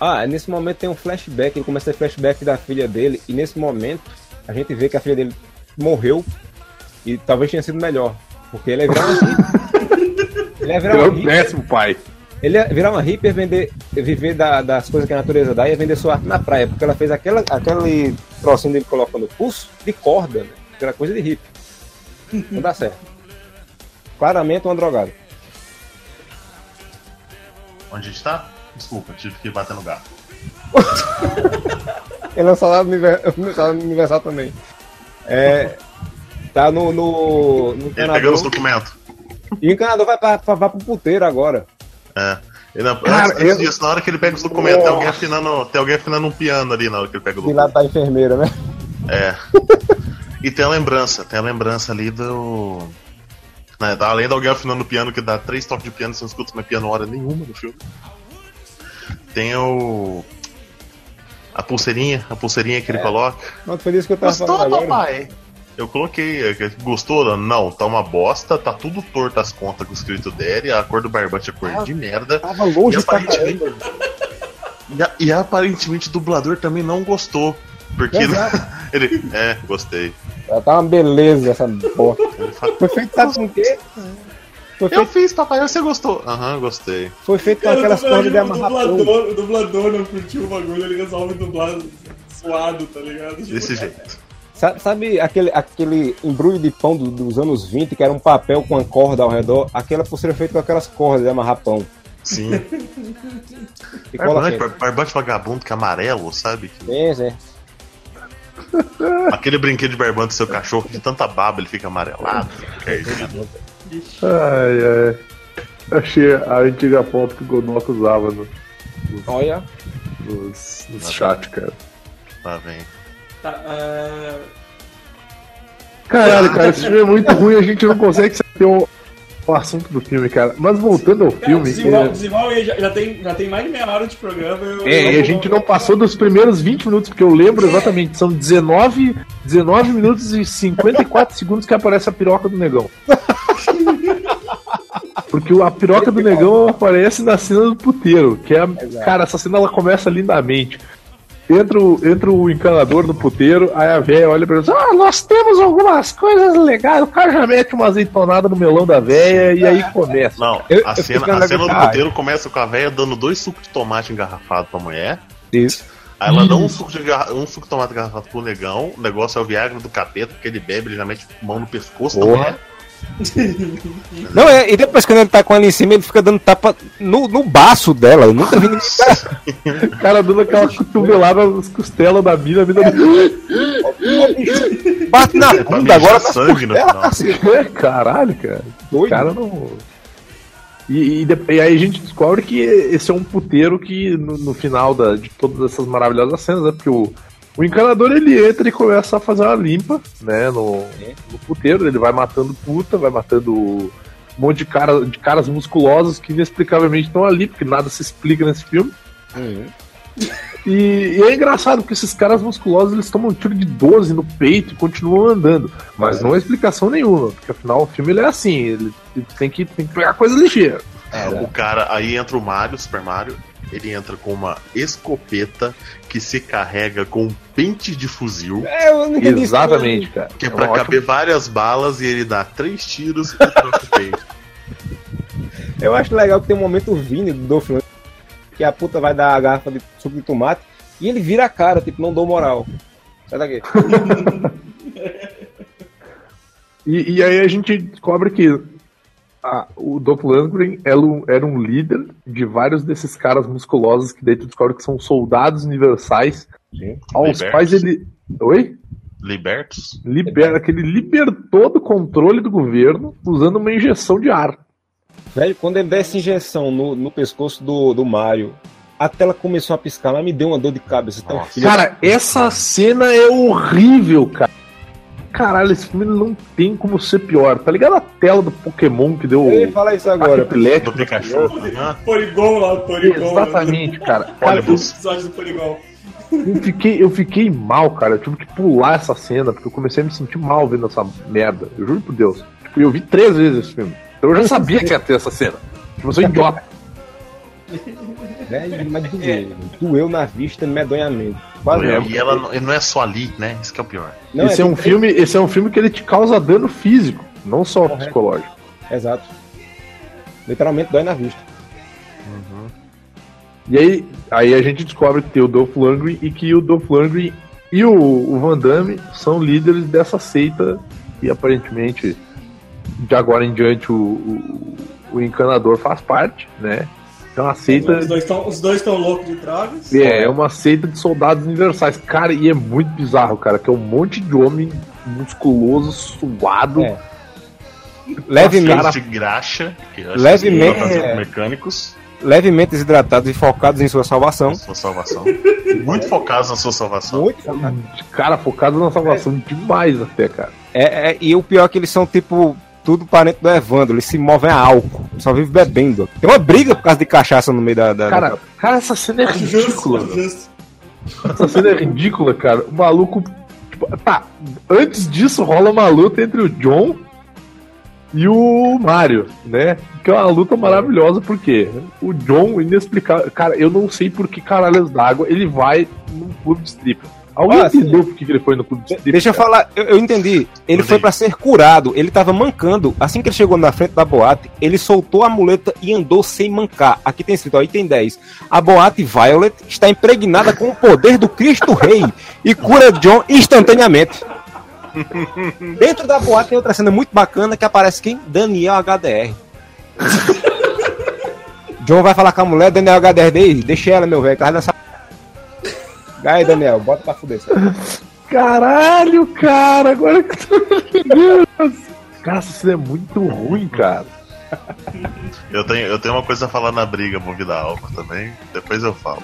Ah, nesse momento tem um flashback, ele começa a ter flashback da filha dele, e nesse momento a gente vê que a filha dele morreu e talvez tenha sido melhor. Porque ele ia virar uma hippie. ele ia virar é uma um hippie. péssimo pai. Ele ia virar uma hippie e vender, viver da- das coisas que a natureza dá e ia vender sua arte na praia, porque ela fez aquela, aquele trocinho dele colocando no pulso de corda, né? Aquela coisa de hippie. Não dá certo. Claramente uma drogada. Onde a gente tá? Desculpa, tive que bater no gato. Ele é um um salário universal também. É, tá no, no, no Ele pegando os documentos. E o encanador vai, pra, pra, vai pro puteiro agora. É. Ele, Cara, antes, eu- disso, na hora que ele pega os documentos, tem alguém, afinando, tem alguém afinando um piano ali na hora que ele pega o documento. lado da enfermeira, né? É. E tem a lembrança, tem a lembrança ali do. Né, além de alguém afinando o piano, que dá três toques de piano, você não escuta mais piano hora nenhuma no filme. tem o. A pulseirinha, a pulseirinha que ele coloca. Não, foi isso que eu tava Gostou, falando agora. Eu coloquei. é, Gostou? Não, tá uma bosta, tá tudo torto as contas com o escrito Derry, a cor do barbante é cor Ah. de merda. Tava longe E aparentemente-. E, a- e aparentemente o dublador também não gostou. Porque ele. É, gostei. Ela tá uma beleza essa bosta. Foi feito, sabe com o quê? Foi Eu feito, fiz, papai, você gostou? Aham, gostei. foi feito com aquelas o cordas de o amarrar fogo. dublador, o dublador não curtiu o bagulho, ele resolve dublar suado, tá ligado? Tipo, Desse jeito. Sabe, sabe aquele, aquele embrulho de pão do- dos anos 20, que era um papel com uma corda ao redor? Aquela pulseira feita com aquelas cordas de amarrar pão. Sim. E cola Barbante, vagabundo que é amarelo, sabe? É, é. Aquele brinquedo de barbante do seu cachorro, de tanta baba, ele fica amarelado. perdido. Ai, ai. Achei a antiga foto que o Godoka usava no, Olha, nos, nos chat, cara. Tá bem. Tá, ah, Caralho, cara, esse filme é muito ruim, a gente não consegue saber o, o assunto do filme, cara. Mas voltando ao cara, filme. desenvolve, é- desenvolve aí, já, já tem, já tem mais de meia hora de programa. Eu, É, e a gente não passou dos primeiros 20 minutos, porque eu lembro exatamente, são 19, 19 minutos e 54 segundos que aparece a piroca do negão. Porque a piroca do negão aparece na cena do puteiro, que é. Cara, essa cena ela começa lindamente. Entra o, entra o encanador no puteiro, aí a véia olha pra ele ah, nós temos algumas coisas legais. O cara já mete uma azeitonada no melão da véia e aí começa. Não, Eu- a eu cena, a cena do puteiro começa com a velha dando dois sucos de tomate engarrafado pra mulher. isso. Aí ela dá um suco, de garra- um suco de tomate engarrafado pro negão. O negócio é o Viagra do capeta, porque ele bebe, ele já mete mão no pescoço da Porra. mulher. Não, é, e depois quando ele tá com ela em cima, ele fica dando tapa no, no baço dela. Eu nunca vi ninguém O cara dando aquela cotovelada nas costelas da mina, a mina. bate na pra bunda agora sangue no final. cacete. É, caralho, cara. O Doido. cara não. E, e, de- e aí a gente descobre que esse é um puteiro que no, no final da, de todas essas maravilhosas cenas, né? Porque o, o encanador ele entra e começa a fazer uma limpa, né? No, no puteiro, ele vai matando puta, vai matando um monte de, cara, de caras musculosos que inexplicavelmente estão ali, porque nada se explica nesse filme. Uhum. E, e é engraçado porque esses caras musculosos eles tomam um tiro de 12 no peito e continuam andando. Mas não é explicação nenhuma, porque afinal o filme ele é assim, ele, ele tem, que, tem que pegar coisa ligeira. O cara, aí entra o Mario, Super Mario. Ele entra com uma escopeta que se carrega com um pente de fuzil, É, eu não entendi isso. Exatamente, cara. que é É pra ótimo- caber várias balas e ele dá três tiros e troca o pente. Eu acho legal que tem um momento Vini do Dolph Lundgren, que a puta vai dar a garrafa de suco de tomate e ele vira a cara, tipo, não dou moral. Sai daqui. E, e aí a gente descobre que a- o Dolph Lundgren era um, líder de vários desses caras musculosos que daí tu descobre que são soldados universais aos Libertos. quais ele. Oi? Libertos? Libera, que ele libertou do controle do governo usando uma injeção de ar. Velho, quando ele der essa injeção no, no pescoço do, do Mario, a tela começou a piscar, mas me deu uma dor de cabeça. Tão Nossa. filha Cara, essa cena é horrível, cara. Caralho, esse filme não tem como ser pior. Tá ligado a tela do Pokémon que deu Eu ia falar isso agora. Do epilético? Pikachu. Polygon lá, o Polygon. né? Exatamente, cara. Cara, Olha, eu, do Polygon. eu fiquei, eu fiquei mal, cara. Eu tive que pular essa cena, porque eu comecei a me sentir mal vendo essa merda. Eu juro por Deus. Tipo, eu vi três vezes esse filme. Então eu já sabia que ia ter essa cena. Tipo, eu sou idiota. Velho, mas doeu. Doeu na vista, medonhamente. Quase É, não. E ela não, é só ali, né? Isso que é o pior. Não, esse é, um tipo- filme, esse é um filme que ele te causa dano físico, não só Correto. psicológico. Exato. Literalmente dói na vista. E aí, aí a gente descobre que tem o Dolph Lundgren e que o Dolph Lundgren e o, o Van Damme são líderes dessa seita e aparentemente de agora em diante o, o, o encanador faz parte, né? É uma seita. Os dois estão loucos de drogas. É, é uma seita de soldados universais. Cara, e é muito bizarro, cara, que é um monte de homem musculoso, suado. É. Levemente, Cara- de graxa, que eu acho Levemente, é. mecânicos, levemente desidratados e focados em sua salvação. sua salvação. Muito focados na sua salvação. Muito focado. Cara, focado na salvação demais até, cara. É, é, e o pior é que eles são tipo tudo parente do Evandro. Eles se movem a álcool. Só vive bebendo. Tem uma briga por causa de cachaça no meio da. da Cara, da- cara, essa cena é ridícula. Essa cena é ridícula, cara. O maluco. tipo, tá, antes disso rola uma luta entre o John e o Mario, né? Que é uma luta maravilhosa, porque o John, inexplicável. Cara, eu não sei por que caralhos d'água ele vai num clube de stripper. Alguém Ah, entendeu por que ele foi no clube de? Deixa eu falar, eu, eu entendi. Ele Mandei. foi pra ser curado. Ele tava mancando. Assim que ele chegou na frente da boate, ele soltou a muleta e andou sem mancar. Aqui tem escrito, ó, item 10. A boate Violet está impregnada com o poder do Cristo Rei e cura John instantaneamente. Dentro da boate tem outra cena muito bacana que aparece quem? Daniel HDR. John vai falar com a mulher, Daniel HDR, "Ei, deixa ela, meu velho, ela nessa. Aí, Daniel, bota pra fuder. sabe? Caralho, cara, agora que eu tô entendendo. Cara, cena é muito ruim, cara. Eu tenho, eu tenho uma coisa a falar na briga movida a álcool também, depois eu falo.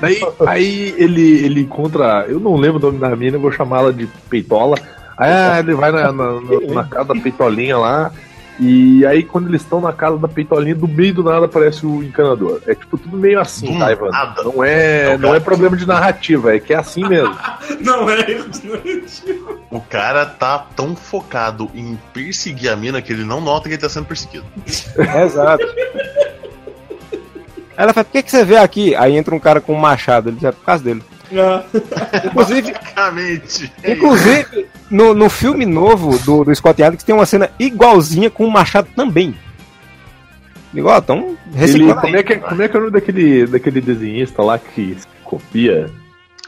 Daí, aí ele, ele encontra. Eu não lembro o nome da mina, eu vou chamá-la de Peitola. Aí ah, ele vai na, na, na- na casa da Peitolinha lá. E aí, quando eles estão na casa da Peitolinha, do meio do nada aparece o encanador. É tipo tudo meio assim, Do tá, Ivan? nada. Não é, não é problema de narrativa, é que é assim mesmo. Não é isso. O cara tá tão focado em perseguir a mina que ele não nota que ele tá sendo perseguido. Exato. Ela fala, por que, que você vê aqui? Aí entra um cara com um machado, ele diz, é por causa dele. Não. Inclusive, Basicamente. é inclusive no, no filme novo do, do Scott Adkins tem uma cena igualzinha com o machado também. Igual, então, Ele, reciclando como, é que, é- como é que é o nome daquele, daquele desenhista lá que copia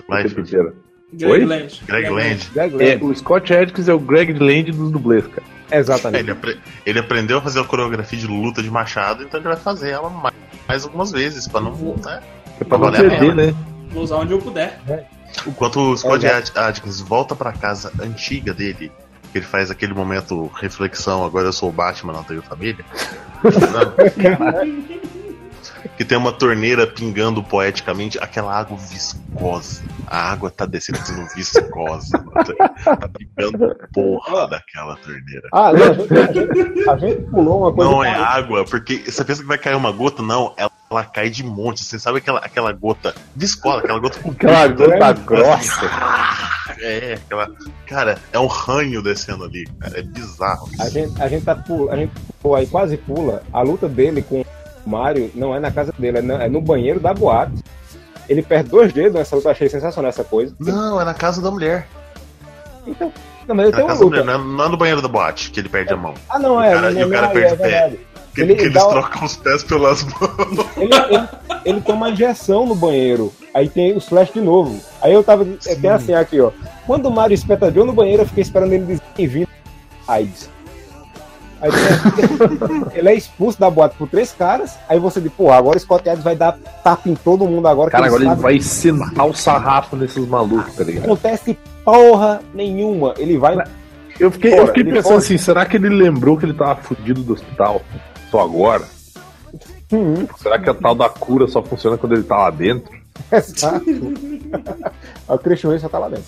o Life. tempo inteiro? Greg Oi? Land. Greg Land. É, o Scott Adkins é o Greg Land dos dublês, cara. É, Exatamente. ele, apre- ele aprendeu a fazer a coreografia de luta de machado, então ele vai fazer ela mais, mais algumas vezes, pra não. Né? É pra não perder, né? Vou usar onde eu puder. Enquanto o Scott. Ad- Adkins volta pra casa antiga dele, que ele faz aquele momento reflexão, agora eu sou o Batman, não tenho família. Que tem uma torneira pingando poeticamente, aquela água viscosa. A água tá descendo sendo viscosa. tá, tá pingando porra daquela torneira. Ah, não, a gente, a gente- pulou uma coisa. Não é água, porque você pensa que vai cair uma gota, não, ela, ela cai de monte. Você sabe aquela, aquela gota viscosa, aquela gota com Aquela gota assim, grossa. É, aquela. Cara, é um ranho descendo ali, cara. É bizarro. A gente, a gente tá pula, a gente pula aí quase pula. A luta dele com o Mario não é na casa dele, é, na- é no banheiro da boate. Ele perde dois dedos nessa luta, eu achei sensacional essa coisa. Não, é na casa da mulher. Então, não, mas ele É tem na uma luta. mulher, não é- não é no banheiro da boate que ele perde a mão. Ah, não, O é. cara- não, e o não, cara é, perde é o pé. Que, Ele que eles dá- trocam os pés pelas mãos. Ele, ele, ele toma uma injeção no banheiro. Aí tem os flash de novo. Aí eu tava. é, Tem assim aqui, ó. Quando o Mario espeta Joe no banheiro, eu fiquei esperando ele dizer bem-vindo. AIDS. Aí tem- ele é expulso da boate por três caras. Aí você diz, pô, agora o Scott Adams vai dar tapa em todo mundo agora. que Cara, agora ele vai sentar o sarrafo nesses malucos, tá ligado? Não acontece porra nenhuma. Ele vai. Eu fiquei, eu Fora, fiquei ele pensando fora. assim, será que ele lembrou que ele tava fudido do hospital só agora? Hum, Será que a tal da cura só funciona quando ele tá lá dentro? Exato. O Christian Rey só tá lá dentro.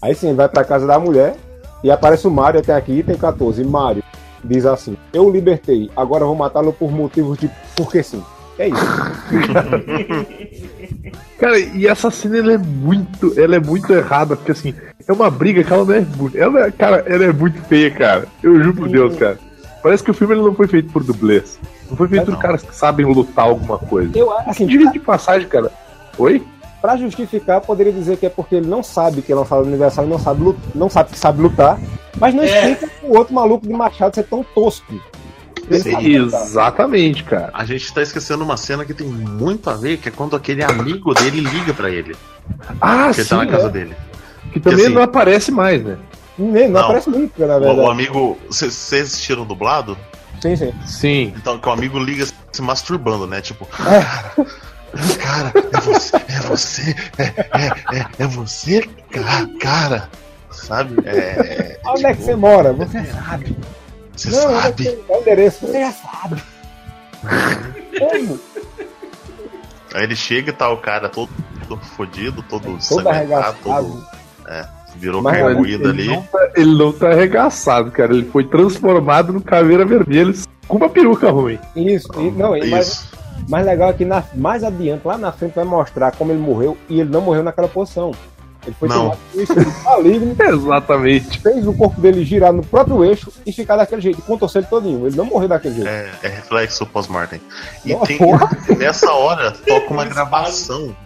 Aí sim, vai pra casa da mulher e aparece o Mario até aqui, tem 14. Mario diz assim: Eu o libertei, agora vou matá-lo por motivos de. Porque sim. É isso. Cara, e essa cena ela é muito, ela é muito errada, porque assim, é uma briga que ela não é. Ela, é- cara, ela é muito feia, cara. Eu juro por Deus, cara. Parece que o filme ele não foi feito por dublês. Não foi feito Não. por caras que sabem lutar alguma coisa. Eu acho assim, Diga de passagem, cara. Oi? pra justificar, poderia dizer que é porque ele não sabe que é lançado no aniversário, não sabe, lut- não sabe que sabe lutar, mas não É. explica o outro maluco de machado ser tão tosco. Sim, lutar. Exatamente, cara. A gente tá esquecendo uma cena que tem muito a ver, que é quando aquele amigo dele liga pra ele. Ah, que ele tá na sim, casa é. dele. Que também Que assim- não aparece mais, né? Nem- Não, Não. aparece nunca, na O, verdade. o amigo. Vocês assistiram dublado? Sim, sim. Sim. Então, que o amigo liga se masturbando, né? Tipo, É. cara, é você, é você, é, é, é, é você, ca- cara. Sabe? É. Onde é que você mora? Você sabe. Você Não, é sabe. é o endereço. Você já sabe. Como? Aí ele chega e tá o cara todo, todo fodido, todo Todo sangrentado, todo Virou Mas carne ele- moída ele, ali. não tá, ele não tá arregaçado, cara. Ele foi transformado no caveira vermelha com uma peruca ruim. Isso, e- não, mas Isso. mais legal é que na- mais adiante, lá na frente, vai mostrar como ele morreu e ele não morreu naquela posição. Ele foi Não. isso maligno, Exatamente. fez o corpo dele girar no próprio eixo e ficar daquele jeito, contorceu ele todinho. Ele não morreu daquele jeito. É, é reflexo pós-mortem. E Nossa, tem, porra. nessa hora, toca uma gravação.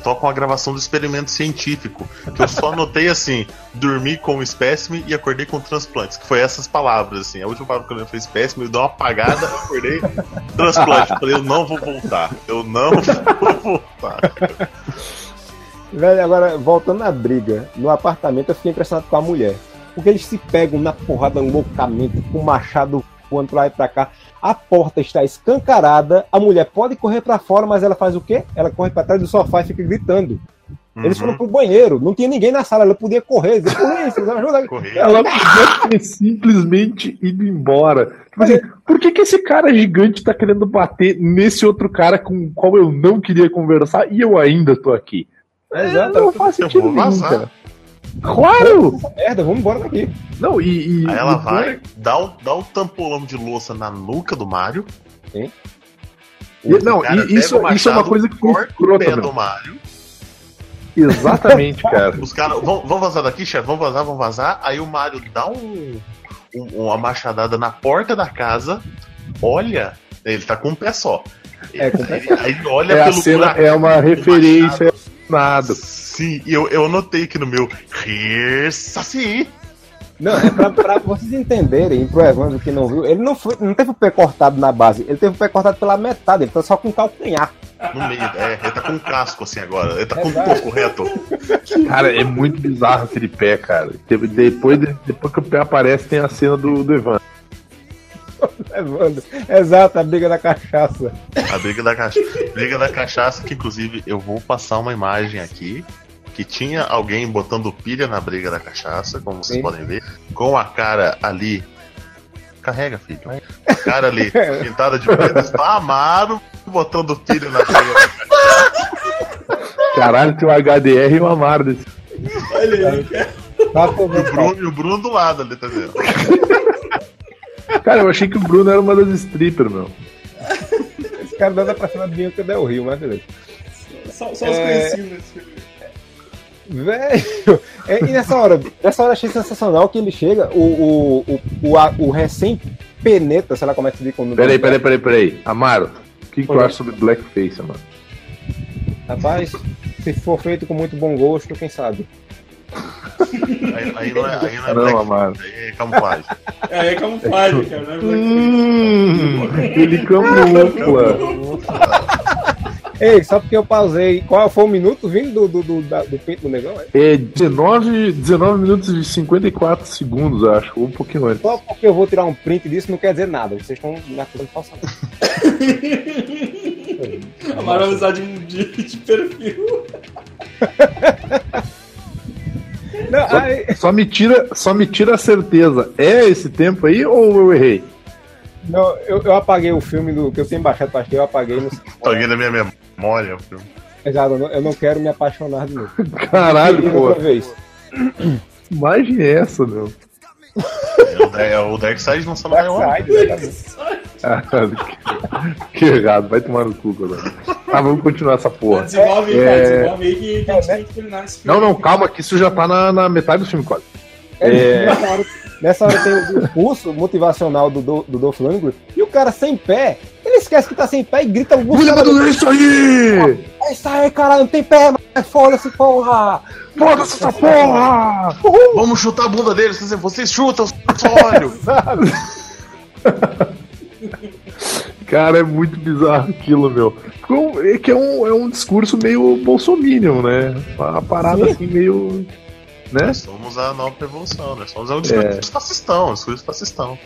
Toca uma gravação do experimento científico. Que eu só anotei assim: dormi com o espécime e acordei com transplantes. Que foi essas palavras, assim. A última palavra que eu lembro foi espécime, eu dei uma apagada, acordei transplante. Eu falei, eu não vou voltar. Eu não vou voltar. Velho, agora, voltando à briga, no apartamento eu fiquei impressionado com a mulher. Porque eles se pegam na porrada loucamente, com o machado voando pra lá e pra cá. A porta está escancarada, a mulher pode correr pra fora, mas ela faz o quê? Ela corre pra trás do sofá e fica gritando. Eles Uhum. foram pro banheiro, não tinha ninguém na sala, ela podia correr, dizer, polícia, me ajuda. Ela podia ter simplesmente ido embora. Tipo assim, por que, que esse cara gigante tá querendo bater nesse outro cara com o qual eu não queria conversar e eu ainda tô aqui? Exato. Não faz sentido nenhum, cara. Claro! Essa merda, vamos embora daqui. Não, e. e Aí ela e- vai, dá um, dá um tampolão de louça na nuca do Mario. Sim. e- não, O e isso, o isso é uma coisa que foi corta o escrota, do Mario. Exatamente, cara. Os caras, vamos, vamos vazar daqui, chefe, vamos vazar, vamos vazar. Aí o Mario dá um, um- uma machadada na porta da casa, olha, ele tá com um pé só. É, com o pé Aí, aí ele olha É, a pelo cena buraco é uma referência machado. Nada. Sim, e eu, eu anotei aqui no meu rir saci. Não, é pra, pra vocês entenderem, pro Evandro que não viu, ele não, foi, não teve o pé cortado na base, ele teve o pé cortado pela metade, ele tá só com calcanhar. No meio, é, ele tá com um casco assim agora, ele tá com um Verdade. coco reto. Cara, é muito bizarro aquele pé, cara. Teve- Depois, de- depois que o pé aparece, tem a cena do, do Evan. Evandro, exato, a briga da cachaça. A briga da cachaça. Briga da cachaça, que inclusive eu vou passar uma imagem aqui. Que tinha alguém botando pilha na briga da cachaça, como vocês Sim. podem ver, com a cara ali. Carrega, filho. A cara ali, pintada de preto, está Amaro botando pilha na briga da cachaça. Caralho, tem um HDR e um Amaro desse. Olha aí, cara. Tá o Bruno, e o Bruno do lado ali, tá vendo? Cara, eu achei que o Bruno era uma das strippers, meu. Esse cara dando pra cima de Bianca Del Rio, mas beleza. Só, só os É. conhecidos nesse filme. Velho, é, e nessa hora, nessa hora eu achei sensacional que ele chega, o, o, o, o, a- o recém-peneta, sei lá como é que se diz quando. Peraí, peraí, peraí, peraí. Amaro, o que, que tu acha sobre Blackface, mano? Rapaz, se for feito com muito bom gosto, quem sabe? Aí, aí não é, aí não é Amaro. aí é camuflagem. É, é camuflagem, cara. Não é black. Hum, ele camufla. Ei, só porque eu pausei. Qual foi o minuto vindo do, do, do, da- do peito do negão? É? É 19, 19 minutos e 54 segundos, acho. ou Um pouquinho antes. Só porque eu vou tirar um print disso não quer dizer nada. Vocês estão me acusando de falsa. A maior amizade de, de perfil. Não, aí, Só me tira, só me tira a certeza. É esse tempo aí ou eu errei? não, eu, eu apaguei o filme do que eu tinha baixado pra eu apaguei no. Paguei na minha memória. filho. Exato, eu não, eu não quero me apaixonar de novo. Caralho, pô. vez. Imagem essa, meu. É o, o Dark Side lançando Dark. Side, que, que errado, vai tomar no cu agora. Ah, vamos continuar essa porra. Desenvolve aí, É. cara. Desenvolve aí que, que a gente tem que terminar esse filme. Não, não, calma, que isso já tá na, na metade do filme quase. É, Nessa, hora, nessa hora tem o discurso motivacional do, do, do Dolph Lundgren e o cara sem pé, ele esquece que tá sem pé e grita o Mulher do isso aí! É isso aí, caralho, não tem pé, mas foda-se, porra! Foda-se essa porra! Vamos chutar a bunda deles, quer dizer, vocês chutam, só olho. Cara, é muito bizarro aquilo, meu. É que é um, é um discurso meio bolsominion, né? Uma parada Sim. assim meio. Né? Nós somos a nova revolução, nós somos um discurso É. fascistão, um discurso fascistão.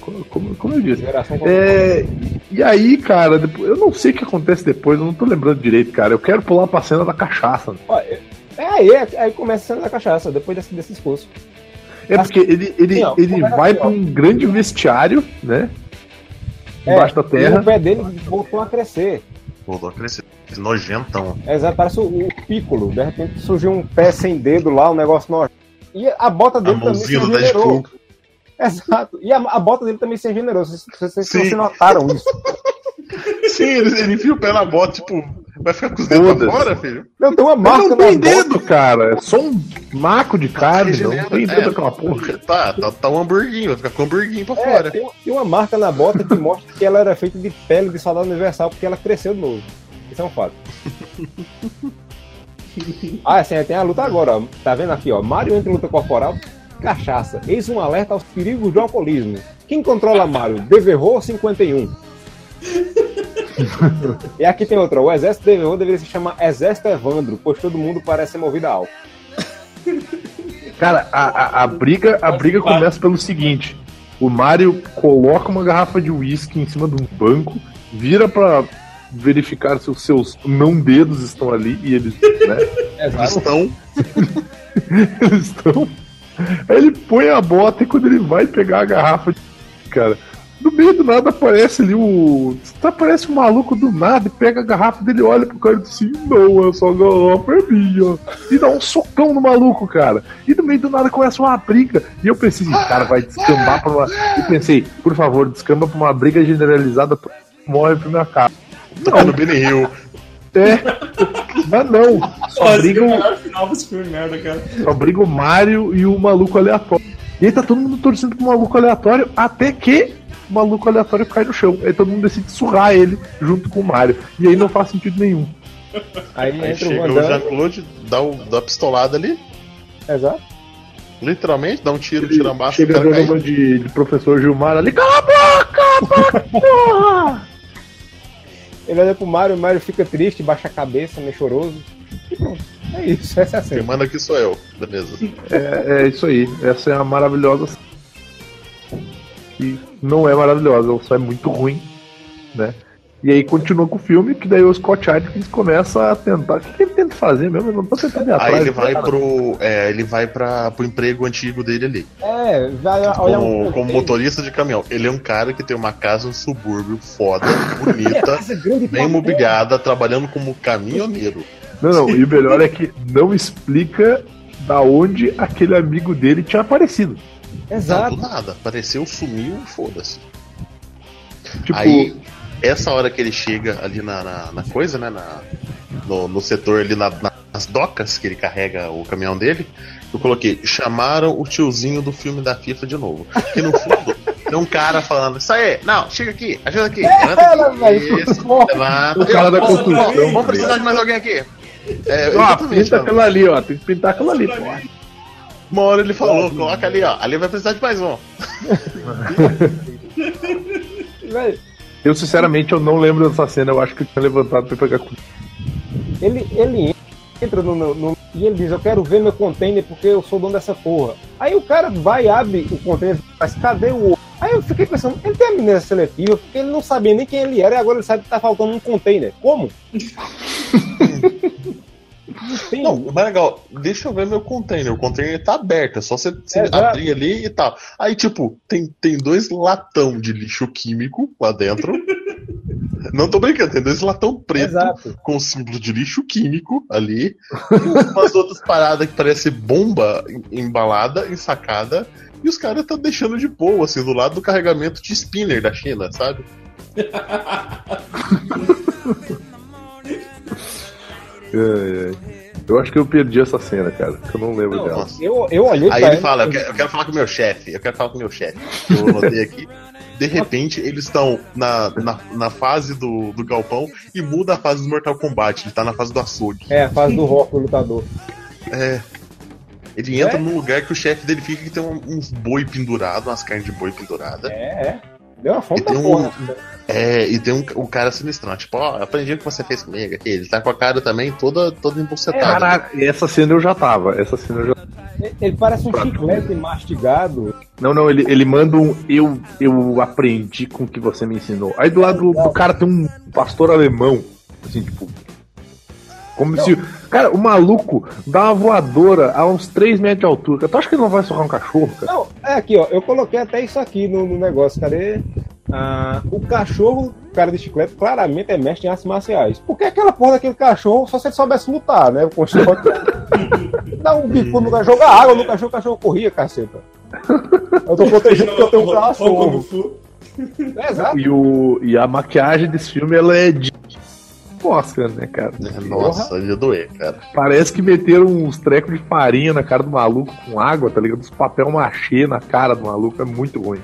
Como, como- como eu disse. É, e aí, cara, depois- eu não sei o que acontece depois, eu não tô lembrando direito, cara. Eu quero pular pra cena da cachaça. É, é aí, é, aí começa a cena da cachaça, depois desse, desse discurso. É porque ele, ele, Assim, ó, ele vai pra ó. um grande vestiário, né? É, Embaixo da E terra. o pé dele voltou a crescer. Voltou a crescer. Nojentão. É, exato, parece o, o Piccolo. De repente surgiu um pé sem dedo lá, um negócio nojento. E a bota A dele também se regenerou. Exato. E a, a bota dele também se regenerou. Vocês, vocês, Sim. vocês notaram isso? Sim, ele, ele enfia o pé na bota, tipo, vai ficar com os dedos pra fora, filho? Não, tem uma marca não na tem bota. dedo, cara. É só um maco de carne. Não Regenera- tem é, dedo aquela porra. Tá, tá, tá um hamburguinho, vai ficar com o hamburguinho pra É, fora. tem, tem uma marca na bota que mostra que ela era feita de pele de soldado universal porque ela cresceu de novo. Isso é um fato. ah, assim, tem a luta agora, ó. Tá vendo aqui, ó? Mario entra em luta corporal, cachaça. Eis um alerta aos perigos do alcoolismo. Quem controla Mario? Deverro 51. E aqui tem outra. O exército Deverro deveria se chamar Exército Evandro, pois todo mundo parece ser movido a álcool. Cara, a, a, a briga, a briga começa pelo seguinte: o Mario coloca uma garrafa de uísque em cima de um banco, vira pra verificar se os seus não dedos estão ali e eles, né, Exato. Estão. eles estão. Aí ele põe a bota e quando ele vai pegar a garrafa, de... cara, no meio do nada aparece ali o. Aparece um maluco do nada e pega a garrafa dele, olha pro cara e diz assim: Não, essa garrafa é minha. E dá um socão no maluco, cara. E no meio do nada começa uma briga. E eu pensei, cara vai descambar pra uma. E pensei, por favor, descamba pra uma briga generalizada, morre pra minha cara. Tá no Benny Hill. É, mas não. Só é briga o o. melhor final desse filme, merda, cara. Só briga o Mario e o maluco aleatório. E aí tá todo mundo torcendo pro maluco aleatório até que o maluco aleatório cai no chão. Aí todo mundo decide surrar ele junto com o Mario. E aí não faz sentido nenhum. Aí, Aí entra o chega o Damme. Jean-Claude, dá, o, dá a pistolada ali, Exato. literalmente, dá um tiro, Ele tira a massa, o chega cara cai. jogando de, de professor Gilmar ali. Cala a boca, cala a boca, porra! Ele olha pro Mario, o Mario fica triste, baixa a cabeça, meio choroso. E pronto. É isso, essa é a Quem cena. manda aqui sou eu, beleza. É, é isso aí. Essa é a maravilhosa. Que não é maravilhosa, ela só é muito ruim, né? E aí continua com o filme, que daí o Scott Adkins começa a tentar. O que, que ele tenta fazer mesmo? Eu não tô tentando ir atrás. Aí ele vai cara. pro. É, ele vai pra, pro emprego antigo dele ali. É, vai olhar Como, um. como motorista de caminhão. Ele é um cara que tem uma casa no subúrbio foda, bonita, grande bem mobiliada, trabalhando como caminhoneiro. Não, não, e o melhor é que não explica da onde aquele amigo dele tinha aparecido. Não, Exato. do nada. Apareceu, sumiu, foda-se. Tipo, Aí, essa hora que ele chega ali na, na, na coisa, né? Na, no, no setor ali, na- nas docas que ele carrega o caminhão dele, eu coloquei, chamaram o tiozinho do filme da FIFA de novo. Que no fundo tem um cara falando, isso aí, não, chega aqui, ajuda aqui. levanta Ela, aqui, velho, isso, levanta. o cara da Nossa, construção. Vamos precisar de mais alguém aqui. É, Ó, pinta ó. aquela ali, ó. Tem que pintar aquela ali, pô. Uma hora ele falou, coloca ali, ó. Ali vai precisar de mais um. Eu, sinceramente, eu não lembro dessa cena. Eu acho que eu tinha levantado pra pegar com. ele, ele entra no, no- no- E ele diz: Eu quero ver meu container porque eu sou dono dessa porra. Aí o cara vai, abre o container, mas cadê o outro? Aí eu fiquei pensando: ele tem amnésia seletiva porque ele não sabia nem quem ele era e agora ele sabe que tá faltando um container. Como? não tem. Não, mas legal, deixa eu ver meu container. O container tá aberto, é só você, você Exato. abrir ali e tal. Aí, tipo, tem, tem dois latão de lixo químico lá dentro. Não tô brincando, tem dois latão preto Exato. com símbolo de lixo químico ali. E umas outras paradas que parece bomba em- embalada, ensacada. E os caras estão deixando de boa, assim, do lado do carregamento de spinner da China, sabe? Ai, ai. Eu acho que eu perdi essa cena, cara. que Eu não lembro Não, dela. nossa. Eu, eu olhei Aí ele fala, eu quero, eu quero falar com o meu chefe, eu quero falar com o meu chefe. Eu anotei aqui. De repente, eles estão na, na, na fase do, do galpão e muda a fase do Mortal Kombat. Ele tá na fase do açougue. É, a fase do rock, o lutador. É. Ele entra É? num lugar que o chefe dele fica que tem um- uns boi pendurado, umas carnes de boi pendurada. É, é. Deu uma fome E da tem um- porra. É, e tem um, um cara sinistrão, tipo, ó, eu aprendi o que você fez comigo aqui. Ele tá com a cara também toda, toda embucetada. Caraca, e essa cena eu já tava. Essa cena eu já. Ele- Ele parece um chiclete mastigado. Não, não, ele, ele manda um eu, eu aprendi com o que você me ensinou. Aí do lado do, do cara tem um pastor alemão. Assim, tipo. Como se. Cara, o maluco dá uma voadora a uns 3 metros de altura. Tu acha que ele não vai socar um cachorro, cara? Não, é aqui, ó. Eu coloquei até isso aqui no, no negócio. Cadê? Ah, o cachorro cara de chiclete claramente é mestre em artes marciais. Por que aquela porra daquele cachorro só se ele soubesse lutar, né? Com shot, dá um bico no cachorro, joga água no cachorro, o cachorro corria, caceta. Eu tô protegido porque eu tenho um cachorro. É, exato. E, o, e a maquiagem desse filme ela é de Oscar, né, cara? Nossa, ia doer, cara. Parece que meteram uns trecos de farinha na cara do maluco com água, tá ligado? Os papel machê na cara do maluco é muito ruim.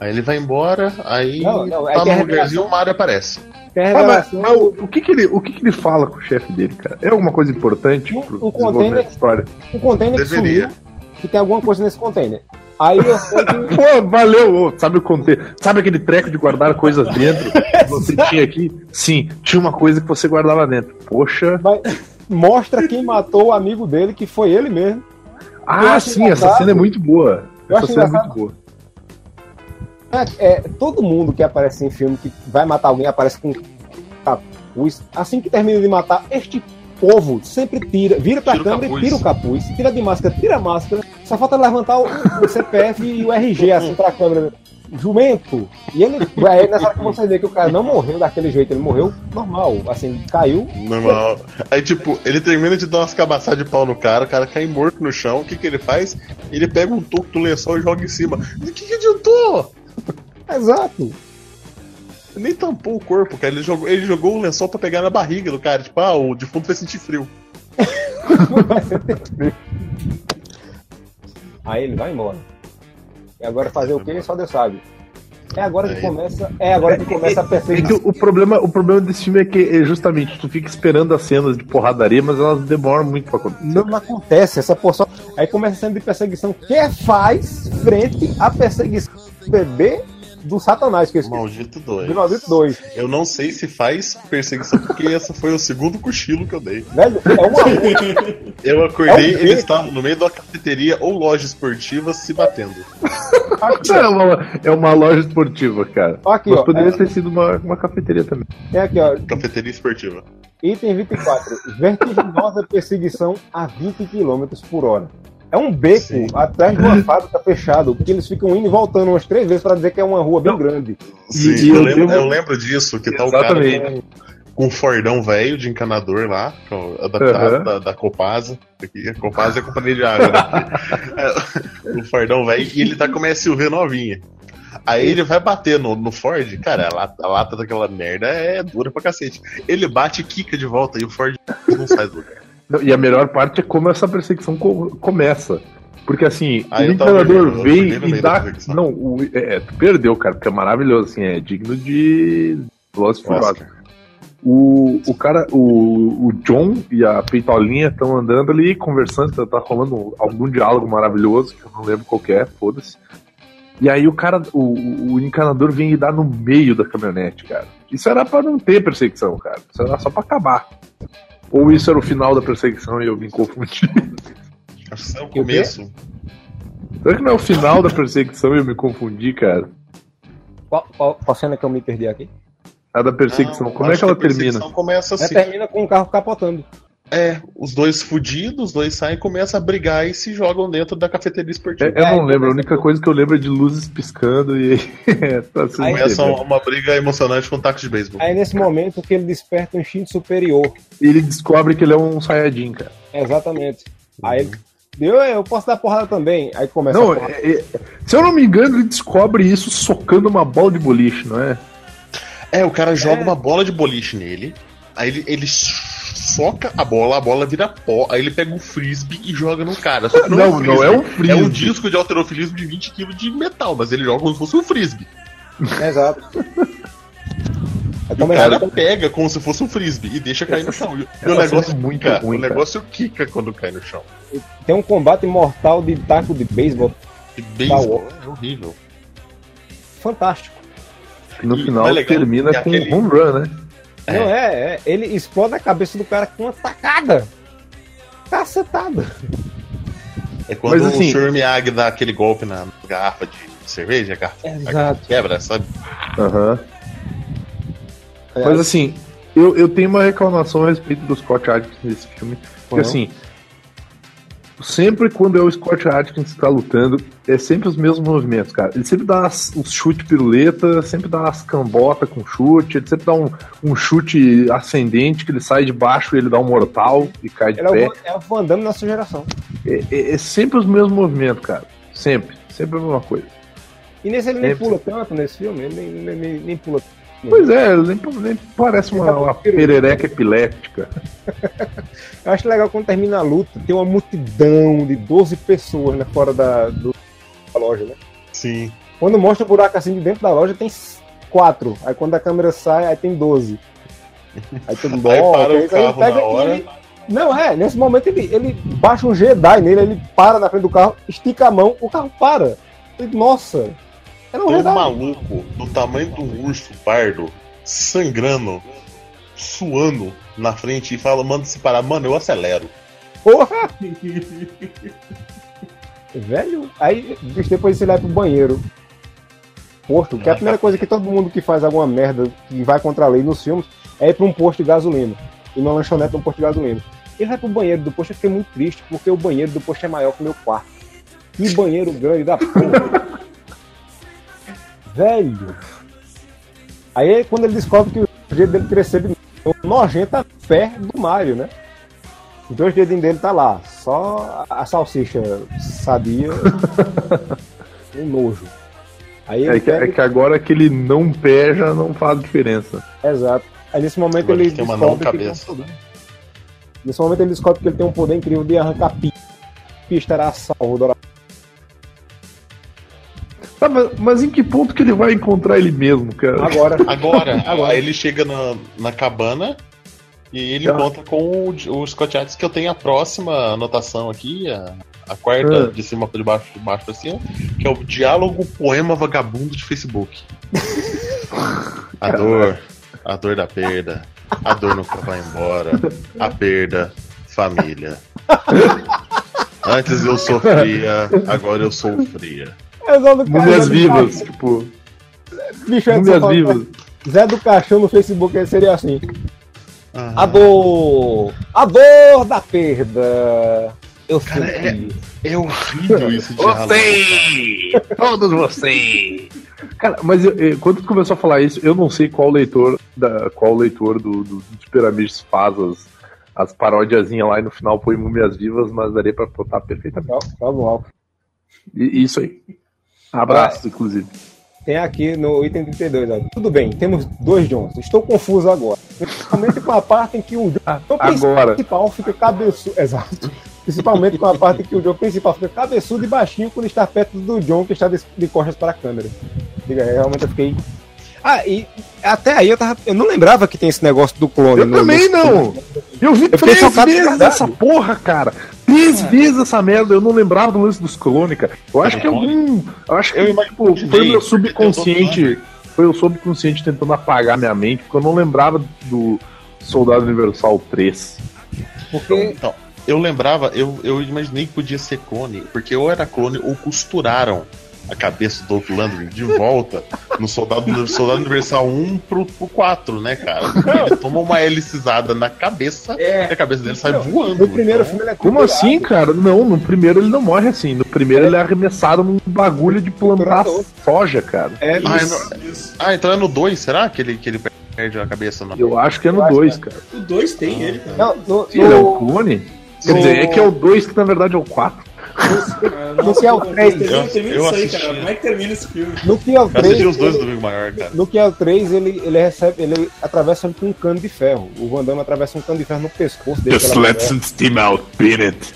Aí ele vai embora, aí Não, não, é tá a no lugarzinho o Mario aparece. A Ah, mas, mas o, o que que ele, o que que ele fala com o chefe dele, cara? É alguma coisa importante Um- pro um desenvolvimento da história? um container que sumiu, que tem alguma coisa nesse container. Aí eu sei que Pô, valeu! Sabe o container? Sabe aquele treco de guardar coisas dentro que você tinha aqui? Sim, tinha uma coisa que você guardava dentro. Poxa. mostra quem matou o amigo dele, que foi ele mesmo. Ah, sim, essa engraçado. cena é muito boa. Eu Essa cena é engraçado. muito boa. É, é, todo mundo que aparece em filme que vai matar alguém aparece com capuz. Assim que termina de matar, este povo sempre tira, vira pra Tira o câmera e capuz. tira o capuz, tira de máscara, tira a máscara. Só falta levantar o, o CPF e o RG assim pra câmera. Jumento. E ele. Aí nessa hora que você vê que o cara não morreu daquele jeito, ele morreu normal. Assim, caiu. Normal. Aí, tipo, ele termina de dar umas cabaçadas de pau no cara, o cara cai morto no chão. O que que ele faz? Ele pega um toco do lençol e joga em cima. O que que adiantou? Exato. Nem tampou o corpo, cara. Ele jogou, ele jogou o lençol pra pegar na barriga do cara. Tipo, ah, o defunto vai sentir frio. Aí ele vai embora. E agora fazer o quê? Só Deus sabe. É agora que Aí. começa. É agora que começa a É que perseguição. o problema, o problema desse filme é que é justamente tu fica esperando as cenas de porradaria, mas elas demoram muito pra acontecer. Não, não acontece essa porção. Aí começa a cena de perseguição. Que faz frente à perseguição do bebê do Satanás, que eu esqueci. Maldito De doido. maldito 2. Eu não sei se faz perseguição, porque esse foi o segundo cochilo que eu dei. Velho, é uma. Eu acordei, É um eles estavam no meio de uma cafeteria ou loja esportiva se batendo. Aqui, É uma, é uma loja esportiva, cara. Aqui, Mas ó. poderia É, ter sido uma, uma cafeteria também. tem aqui, ó. Cafeteria esportiva. Item 24. Vertiginosa perseguição a 20 km por hora. É um beco Sim. atrás de uma fábrica fechado, porque eles ficam indo e voltando umas três vezes pra dizer que é uma rua bem Não. grande. Sim, E- e eu, eu lembro, eu lembro disso, que tá o cara Exatamente. com, com um fordão velho de encanador lá, adaptado Aham. da, da Copasa. Aqui, a Copasa é a companhia de água. Né? É, o fordão velho, e ele tá com uma SUV novinha. Aí ele vai bater no, no Ford, cara, a lata, a lata daquela merda é dura pra cacete. Ele bate e quica de volta e o Ford não sai do lugar. E a melhor parte é como essa perseguição co- começa. Porque assim, Ah, o eu vem e dá. Não, o, é, é, tu perdeu, cara, porque é maravilhoso, assim, é digno de Velozes Furiosos. O, o cara, o, o John e a Peitolinha estão andando ali, conversando, tá, tá rolando algum diálogo maravilhoso, que eu não lembro qual é, foda-se. E aí o cara, o, o- encanador vem e dá no meio da caminhonete, cara. Isso era pra não ter perseguição, cara. Isso era só pra acabar. Ou isso era o final da perseguição e eu me confundi. Acho que isso é o começo. Será que não é o final da perseguição e eu me confundi, cara? Qual, qual, qual cena que eu me perdi aqui? A da perseguição, Não, como é que ela a perseguição termina? começa É, assim. termina com o carro capotando. É, os dois fudidos, os dois saem, começam a brigar e se jogam dentro da cafeteria esportiva. É, eu não É, lembro, a começa única com- coisa que eu lembro é de luzes piscando e tá Aí Começa entendeu? uma briga emocionante com um taco de beisebol. Aí nesse momento que ele desperta um instinto superior. ele descobre que ele é um Saiyajin, cara. Exatamente. Aí ele. Eu, eu posso dar porrada também. Aí começa Não, a porrada. é- é- se eu não me engano, ele descobre isso socando uma bola de boliche, não é? É, o cara joga É. uma bola de boliche nele, aí ele, ele soca a bola, a bola vira pó, aí ele pega um frisbee e joga no cara. Só que não, é, um Não, não é um frisbee, É um frisbee. disco de alterofilismo de 20 kg de metal, mas ele joga como se fosse um frisbee. Exato. E o cara pega como se fosse um frisbee e deixa cair no chão. E, o negócio é muito quica, ruim, o negócio quica quando cai no chão. Tem um combate mortal de taco de beisebol E beisebol é horrível. fantástico. No E final legal termina é com aquele- um home run, né? É. Não é, é. Ele explode a cabeça do cara com uma tacada. Cacetada. É quando Mas, assim- o Sr. Miyagi dá aquele golpe na garrafa de cerveja, a garrafa, a garrafa Exato. quebra, sabe? Aham. Mas assim, eu, eu tenho uma reclamação a respeito do Scott Adkins nesse filme. Porque Uhum. assim, sempre quando é o Scott Atkins que tá lutando, é sempre os mesmos movimentos, cara. Ele sempre dá as, os chute piruleta, sempre dá as cambotas com chute, ele sempre dá um, um chute ascendente que ele sai de baixo e ele dá um mortal e cai de Ele é pé. o, é o Van Damme nossa geração. É, é- é sempre os mesmos movimentos, cara. Sempre. Sempre a mesma coisa. E nesse ele nem Sempre. pula tanto nesse filme, ele nem, nem, nem, nem pula. Pois é, nem, nem parece uma, uma perereca epilética. Eu acho legal quando termina a luta, tem uma multidão de 12 pessoas né, fora da, do- da loja, né? Sim. Quando mostra o buraco assim de dentro da loja, tem quatro. Aí quando a câmera sai, aí tem 12. Aí todo mundo Aí para aí ele carro pega na e hora. ele- Não, é, nesse momento ele, ele baixa um Jedi nele, ele para na frente do carro, estica a mão, o carro para. Eu, Nossa, era um um maluco do tamanho de um urso pardo, sangrando, suando na frente e fala, manda se parar, mano, eu acelero. Porra! Velho, aí depois você vai pro banheiro. Posto, que é a primeira coisa que todo mundo que faz alguma merda que vai contra a lei nos filmes é ir pra um posto de gasolina. E numa lanchonete num posto de gasolina. Ele vai pro banheiro do posto, eu fiquei muito triste, porque o banheiro do posto é maior que o meu quarto. Que banheiro grande da porra. Velho. Aí quando ele descobre que o jeito dele crescer de novo, nojento a pé do Mario, né? Os dois dedinhos dele tá lá, só a salsicha sadia, um nojo. Aí É que, é pega- que agora aquele não pé já não faz diferença. Exato. Aí nesse momento Agora ele tem uma descobre não que cabeça. um. Nesse momento ele descobre que ele tem um poder incrível de arrancar pi. Pi estará salvo do Tá, mas, mas em que ponto que ele vai encontrar ele mesmo, cara? Agora. Agora, Agora. aí ele chega na, na cabana e ele Tá. encontra com o, o Scott Adkins, que eu tenho a próxima anotação aqui, a, a quarta Ah. de cima para baixo, de baixo para cima, que é o diálogo poema vagabundo de Facebook. A dor, a dor da perda, a dor nunca vai embora, a perda, família. Antes eu sofria, agora eu sou É do Múmias Zé do vivas, Caixão. tipo, Bicho, é múmias vivas. Zé do Caixão no Facebook seria assim. Aham. A dor! A dor da perda! Eu Cara, senti. É horrível isso de diálogo. Você! Todos vocês! Cara, mas eu- eu- quando tu começou a falar isso, eu não sei qual leitor da, qual leitor do, do, Piramides faz as, as parodiazinhas lá e no final põe múmias vivas, mas daria pra botar perfeitamente. Tá, tá bom. E- Isso aí. Abraços, inclusive. Tem aqui no item 32, ó. Tudo bem, temos dois Johns. Estou confuso agora. Principalmente com a parte em que o John o Agora. principal fica cabeçudo. Exato. Principalmente com a parte em que o John principal fica cabeçudo e baixinho quando está perto do John que está de, de costas para a câmera. Diga, realmente eu fiquei. Ah, e até aí eu tava. Eu não lembrava que tem esse negócio do clone. Eu no- também no- não! Eu vi fiquei três vezes essa porra, cara! Três vezes essa merda, eu não lembrava do lance dos clone, cara. Eu acho que é algum. Eu acho que Eu tipo, foi o meu subconsciente. Foi o subconsciente tentando apagar minha mente, porque eu não lembrava do Soldado Universal 3. Porque Então, eu lembrava, eu, eu imaginei que podia ser clone, porque ou era clone ou costuraram a cabeça do Dolph Lundgren de volta no Soldado, Soldado Universal 1 pro, pro 4, né, cara? Ele toma uma helicizada na cabeça e É, a cabeça dele sai Não, voando. no primeiro então- filme ele é Como assim, cara? Não, no primeiro ele não morre assim. No primeiro ele é arremessado num bagulho de plantar soja, cara. É, Ah, isso. é no- ah, então é no 2, será que ele, que ele perde a cabeça na. Eu acho que é no acho 2, cara. o 2 tem ele, cara. Não, no, Sim, ele é no, clone? Quer no- dizer, é que é o 2 que na verdade é o 4. No que é o pô, três? termina- Eu- termina eu isso aí, assisti. cara. Como é que termina esse filme? no que é o Eu 3. assisti os dois do Domingo Maior, cara. No que é o 3, ele, ele recebe, ele atravessa ele com um cano de ferro. O Van Damme atravessa um cano de ferro no pescoço dele. pela cabeça. steam out, beat it.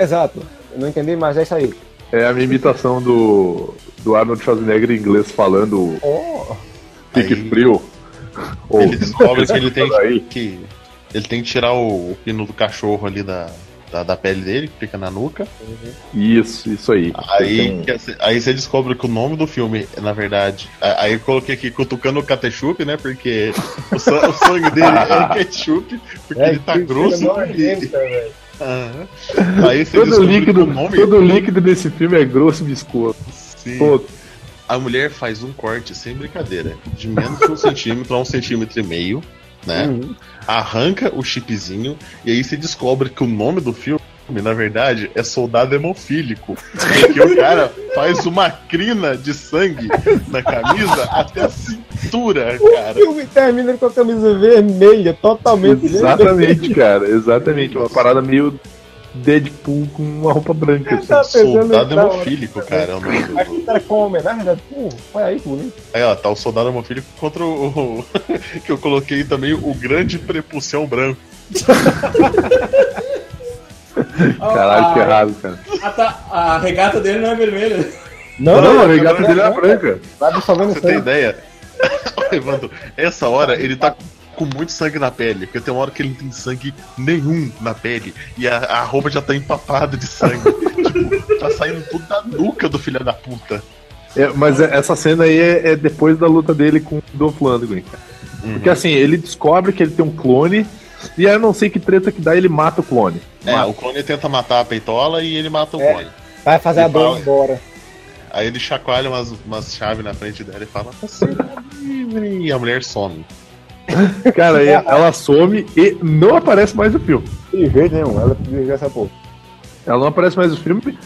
Exato. Eu não entendi, mas é isso aí. É a minha imitação do, do Arnold Schwarzenegger em inglês falando Oh, fique Aí- frio. Ele descobre que ele tem que. Ele tem que tirar o, o pino do cachorro ali da, da, da pele dele, que fica na nuca. Isso, isso aí. Aí, Tem- que- aí você descobre que o nome do filme, na verdade. Aí eu coloquei aqui cutucando o ketchup, né? Porque o, sa- o sangue dele é ketchup, porque é, ele tá grosso. Aí você Todo líquido, o nome. todo líquido desse filme é grosso e viscoso. Sim. Todo. A mulher faz um corte, sem brincadeira, de menos de um centímetro a um centímetro e meio, né? Uhum. arranca o chipzinho e aí você descobre que o nome do filme na verdade, é soldado hemofílico. Porque o cara faz uma crina de sangue na camisa até a cintura, O cara. filme termina com a camisa vermelha, totalmente Exatamente, cara. Exatamente. Uma parada meio Deadpool com uma roupa branca. assim. Tá Soldado hemofílico, cara. é Acho que era com homenagem, né? Pô, olha aí, que bonito. Aí, ó, tá o soldado hemofílico contra o. que eu coloquei também, o grande prepulsão branco. Caralho, que a, errado, cara. a, ta- a regata dele não é vermelha. Não, não, a não, regata não, dele não, branca. Vai absorvendo Você tem ideia? Evandro, essa hora ele tá com muito sangue na pele, porque tem uma hora que ele não tem sangue nenhum na pele e a, a roupa já tá empapada de sangue. tipo, tá saindo tudo da nuca do filho da puta. É, mas é- essa cena aí é, é depois da luta dele com o Dolph Lundgren. cara. Porque assim, ele descobre que ele tem um clone, e aí eu não sei que treta que dá, ele mata o clone. É, o clone tenta matar a peitola e ele mata o É. clone. Vai fazer a E fala- dor embora. Aí ele chacoalha umas, umas chaves na frente dela e fala: Você é livre. E a mulher some. Cara, e ela some e não aparece mais no filme. De jeito nenhum, ela pediu essa porra. Ela não aparece mais no filme.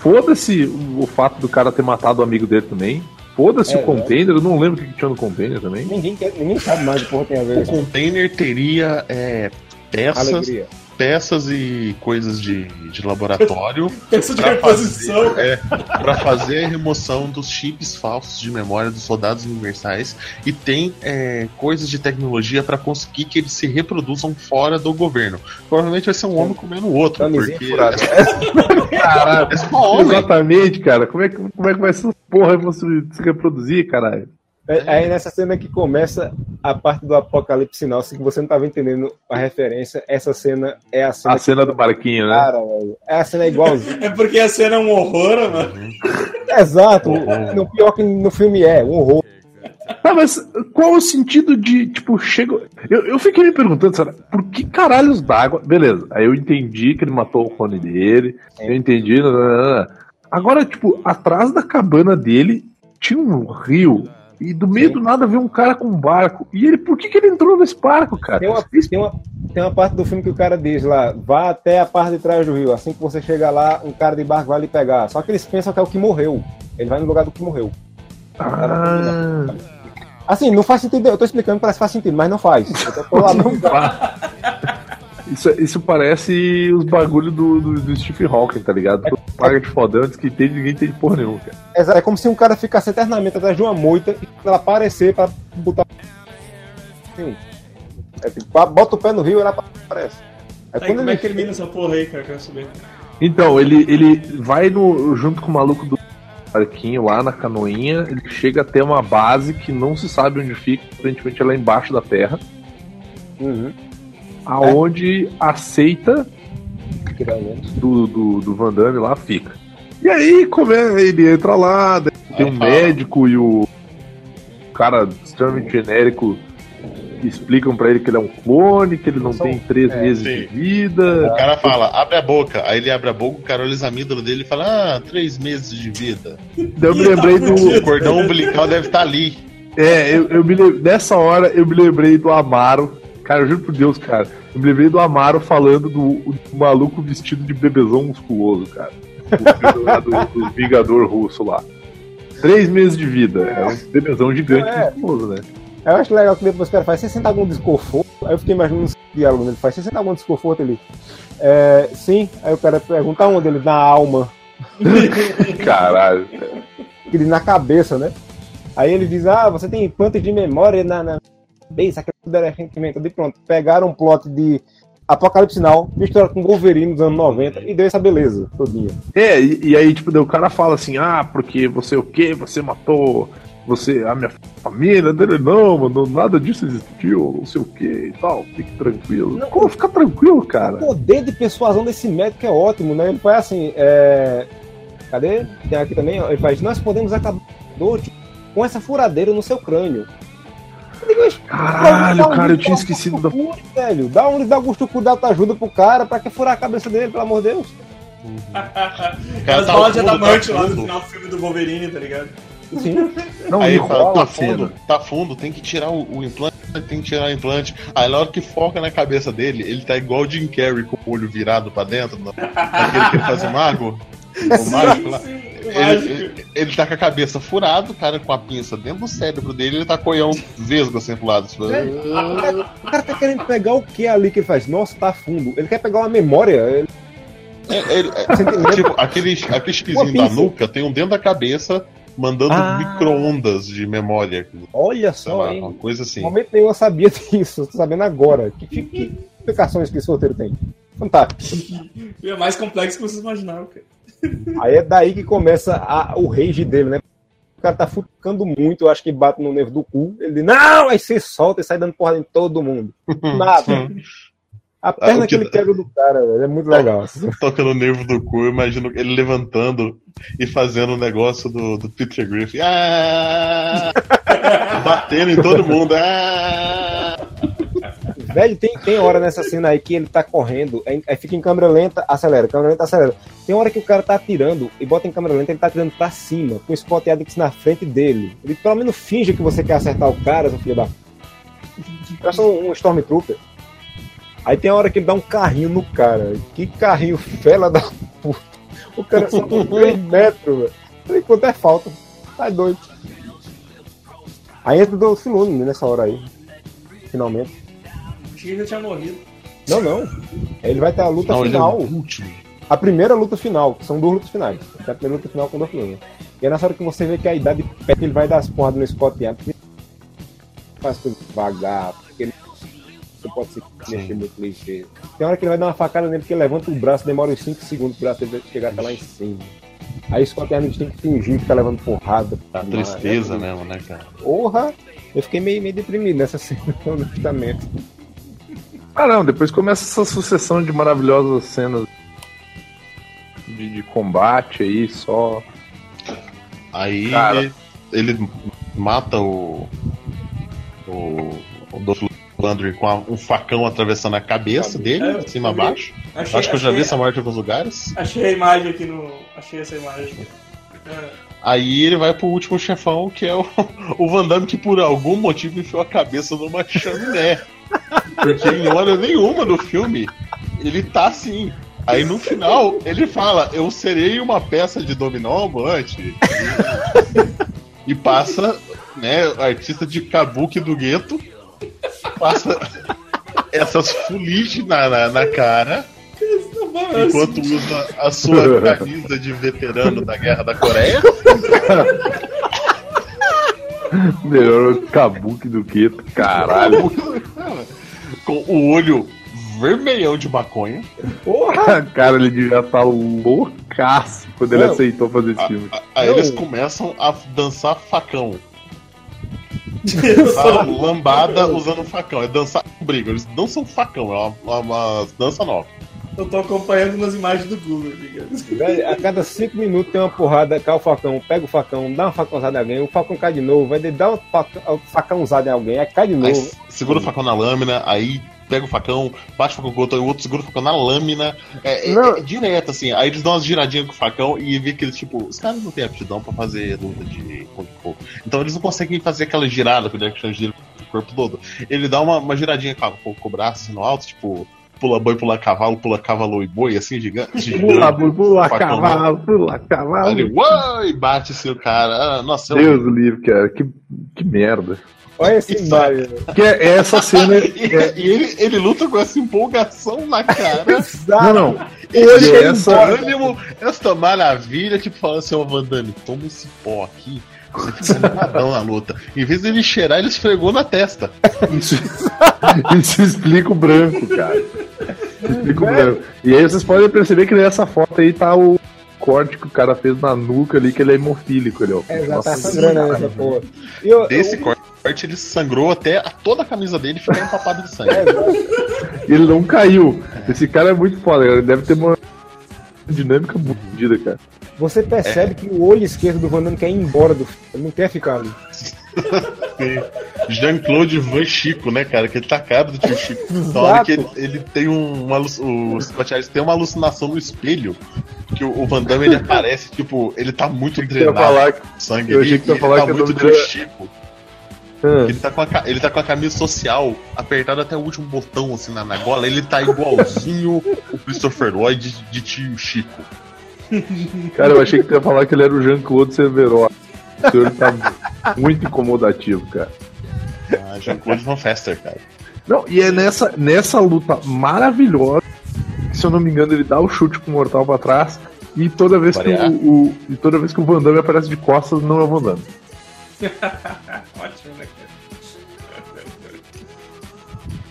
Foda-se o, o fato do cara ter matado o amigo dele também. Foda-se É, o container, eu não lembro o que tinha no container também. Ninguém, quer, ninguém sabe mais de porra tem a ver O container teria é, peças, alegria. Peças e coisas de, de laboratório Peça de pra reposição. fazer, é, pra fazer a remoção dos chips falsos de memória dos soldados universais e tem é, coisas de tecnologia pra conseguir que eles se reproduzam fora do governo. Provavelmente vai ser um homem comendo o outro, Camisinha porque. Caralho, é só homem. exatamente, cara. Como é, que, como é que vai ser essa porra você se reproduzir, caralho? É, Aí nessa cena que começa a parte do apocalipse sinal, se você não tava entendendo a referência, essa cena é a cena. A cena do barquinho, né? Cara, velho. É a cena igualzinha. É porque a cena é um horror, mano. Exato. Horror. No pior que no filme é, um horror. Ah, mas qual o sentido de, tipo, chega. Eu, eu fiquei me perguntando, sabe, por que caralhos d'água. Beleza, aí eu entendi que ele matou o clone dele, eu entendi. nananana. Agora, tipo, atrás da cabana dele tinha um rio. E do meio Sim. do nada veio um cara com um barco. E ele, por que, que ele entrou nesse barco, cara? Tem uma, tem, uma, tem uma parte do filme que o cara diz lá, vá até a parte de trás do rio. Assim que você chega lá, um cara de barco vai lhe pegar. Só que eles pensam que é o que morreu. Ele vai no lugar do que morreu. Ah, Assim, não faz sentido. Eu tô explicando, parece que faz sentido, mas não faz. Eu tô lá não dá. Isso, isso parece os bagulhos do, do, do Stephen Hawking, tá ligado? Todo paga de fodão, diz que entende, ninguém entende porra nenhuma, cara. Exato, É como se um cara ficasse eternamente atrás de uma moita e ela aparecer pra botar. Sim. É tipo, bota o pé no rio e ela aparece. Aí, quando como é ele que termina essa porra aí, cara? Quero saber. Então, ele, ele vai no, junto com o maluco do barquinho lá na canoinha, ele chega até uma base que não se sabe onde fica, aparentemente ela é embaixo da terra, Uhum. Aonde a seita do, do, do Van Damme lá fica. E aí, como é, ele entra lá, tem um médico e o cara extremamente genérico que explicam pra ele que ele é um clone, que ele não São- tem três é, meses sim. de vida. O cara fala, abre a boca. Aí ele abre a boca, o cara olha os amígdalas dele e fala, ah, três meses de vida. Eu me tá lembrei do. O cordão umbilical deve estar ali. É, eu, eu me nessa hora eu me lembrei do Amaro. Cara, eu juro por Deus, cara. Eu me lembrei do Amaro falando do, do maluco vestido de bebezão musculoso, cara. O do, do Vingador russo lá. Três meses de vida. É um bebezão gigante É. musculoso, né? Eu acho legal que depois o cara faz, você sente algum desconforto? Aí eu fiquei imaginando esse diálogo dele, faz, você sente algum desconforto ele? É, sim, aí o cara pergunta onde ele, na alma, Caralho. ele na cabeça, né? Aí ele diz, ah, você tem implante de memória na, na cabeça, que tudo era arrependimento. E pronto, pegaram um plot de Apocalipse Now, misturado com Wolverine dos anos 90 e deu essa beleza todinha. É, e, e aí, tipo, o cara fala assim, ah, porque você o quê? Você matou você, a minha família dele, não, mano, nada disso existiu, não sei o que e tal, fique tranquilo. Não. Como ficar tranquilo, O cara? poder de persuasão desse médico é ótimo, né? Ele faz assim, é... Cadê? Tem aqui também, ó. ele faz, nós podemos acabar com essa furadeira no seu crânio. Caralho, dá um cara, eu tinha do esquecido da. Velho. Dá um livro do Augusto Cury, dá outra ajuda pro cara pra que furar a cabeça dele, pelo amor de Deus. cara As tá balas de fundo, adamante tá lá no final do filme do Wolverine, tá ligado? Sim. Não, Aí fala, tá cena. fundo, tá fundo, tem que tirar o, o implante. tem que tirar o implante. Aí na hora que foca na cabeça dele, ele tá igual o Jim Carrey com o olho virado pra dentro, no- naquele que ele faz o mago. O mágico lá. Ele, ele, ele tá com a cabeça furada, o cara com a pinça dentro do cérebro dele, ele tá com o olhão vesgo assim pro lado. Tipo, O cara tá querendo pegar o que ali que ele faz? Nossa, tá fundo. Ele quer pegar uma memória. Ele... É, ele- é, tipo, aquele, aquele chipzinho da nuca tem um dentro da cabeça mandando Ah. micro-ondas de memória. Olha só, lá, hein? uma coisa assim. No momento nenhum eu sabia disso. Tô sabendo agora. Que, que, que explicações que esse roteiro tem? Fantástico. É mais complexo que vocês imaginaram, cara. Aí é daí que começa a- o rage dele, né? O cara tá fucando muito, eu acho que bate no nervo do cu. Ele diz, não, aí você solta e sai dando porrada em todo mundo. Nada. A perna Ah, que que- ele pega do cara, velho, é muito legal. Toca no nervo do cu, eu imagino ele levantando e fazendo o negócio do, do Peter Griffin. Ah! Batendo em todo mundo. Ah! Velho, tem, tem hora nessa cena aí que ele tá correndo, aí, aí fica em câmera lenta, acelera, câmera lenta, acelera. Tem hora que o cara tá atirando e bota em câmera lenta, ele tá atirando pra cima, com o Spot Addicts na frente dele. Ele pelo menos finge que você quer acertar o cara, seu filho da. Parece um, um Stormtrooper. Aí tem a hora que ele dá um carrinho no cara. Que carrinho fela da puta. O cara só com 3 metros, velho. Falei, quanto é falta? Tá doido. Aí entra o Dolph Lundgren nessa hora aí. Finalmente. Achei que ele já tinha morrido. Não, não. Ele vai ter a luta Não, é final. o último. A primeira luta final, que são duas lutas finais. É a primeira luta final com o Dolph Lundgren. E é nessa hora que você vê que a idade pega, ele vai dar as porradas no Scott Adams. Faz coisa devagar, porque ele você pode se mexer muito ligeiro. Tem hora que ele vai dar uma facada nele, porque ele levanta o braço, demora uns 5 segundos pro braço dele chegar até lá em cima. Aí o Scott Adams tem que fingir que tá levando porrada. A tristeza mesmo, né, cara? Porra! Eu fiquei meio, meio deprimido nessa cena, honestamente. Não, depois começa essa sucessão de maravilhosas cenas de, de combate aí, só. Aí Cara. ele, ele mata o. O. O Dolph Lundgren com a- um facão atravessando a cabeça dele, É, de cima a vi. baixo. Achei, Acho que eu já vi achei- essa morte em alguns lugares. Achei a imagem aqui no. Achei essa imagem. É. Aí ele vai pro último chefão, que é o, o Van Damme, que por algum motivo enfiou a cabeça numa chaminé. Porque em hora nenhuma no filme ele tá assim. Aí no final ele fala: Eu serei uma peça de dominó ambulante. E passa, né, artista de kabuki do gueto, passa essas fuligens na, na, na cara, enquanto usa a sua camisa de veterano da Guerra da Coreia. Melhor Kabuki do que caralho. O olho vermelhão de maconha. Porra! Cara, ele devia estar loucaço quando ele Não. aceitou fazer esse filme. Aí eles começam a dançar facão. Dançar lambada usando facão. É dançar briga. Eles dançam facão, é uma, uma, uma dança nova. Eu tô acompanhando nas imagens do Google. Velho, a cada cinco minutos tem uma porrada, cai o facão, pega o facão, dá uma facãozada em alguém, o facão cai de novo, vai dar uma facãozada em alguém, aí cai de Aí novo. segura o facão na lâmina, aí pega o facão, bate o facão com o outro, o outro segura o facão na lâmina. É, é- é direto, assim. Aí eles dão umas giradinhas com o facão e vê que eles, tipo, os caras não têm aptidão pra fazer luta de Kung Fu. Então eles não conseguem fazer aquela girada que o Jack Chan gira o corpo todo. Ele dá uma, uma giradinha com, com, com o braço assim, no alto, tipo, pula boi, pula cavalo, pula cavalo e boi, assim, gigante. Pula, gigante. pula, Facão, cavalo, pula, Aí ele, cavalo. e bate assim o cara. Ah, nossa, eu- Deus do livro, cara. Que, que merda. Olha esse velho. Que é essa cena. E, e ele, ele luta com essa empolgação na cara. Não, não. Esse E essa- ânimo, essa maravilha, tipo, falando assim, ô Van Damme, toma esse pó aqui, você fica animadão na luta. Em vez dele cheirar, ele esfregou na testa. Isso, isso explica o branco, cara. Explica o branco. E aí vocês podem perceber que nessa foto aí tá o corte que o cara fez na nuca ali, que ele é hemofílico ali, ó. É, já Nossa tá sangrando senhora. nessa porra. E eu, Desse eu, corte, ele sangrou até a- toda a camisa dele ficar empapada de sangue. E ele não caiu. Esse cara é muito foda. Ele deve ter uma dinâmica fodida, cara. você percebe que o olho esquerdo do Van Damme quer ir embora do filme, ele não quer ficar ali. Jean-Claude Van Chico, né, cara? Que ele tá cara do tio Chico. Na hora que ele, ele tem um, uma. alu- O Scott Adams tem uma alucinação no espelho. Que o, o Van Damme ele aparece, tipo, ele tá muito Achei que você ia drenado falar sangue. eu achei que você ia falar ele que tá o muito nome dele- Chico. Ah. Ele, tá com a, ele tá com a camisa social apertada até o último botão, assim, na, na gola. Ele tá igualzinho o Christopher Lloyd de, de tio Chico. Cara, eu achei que tu ia falar que ele era o Jean-Claude Severo. O senhor tá muito incomodativo, cara. Ah, Jean-Claude Van Fester, cara. Não, e é nessa, nessa luta maravilhosa, se eu não me engano, ele dá o chute com o mortal pra trás, e toda vez, que o, o, e toda vez que o Van Damme aparece de costas, não é o Van Damme. Ótimo, né,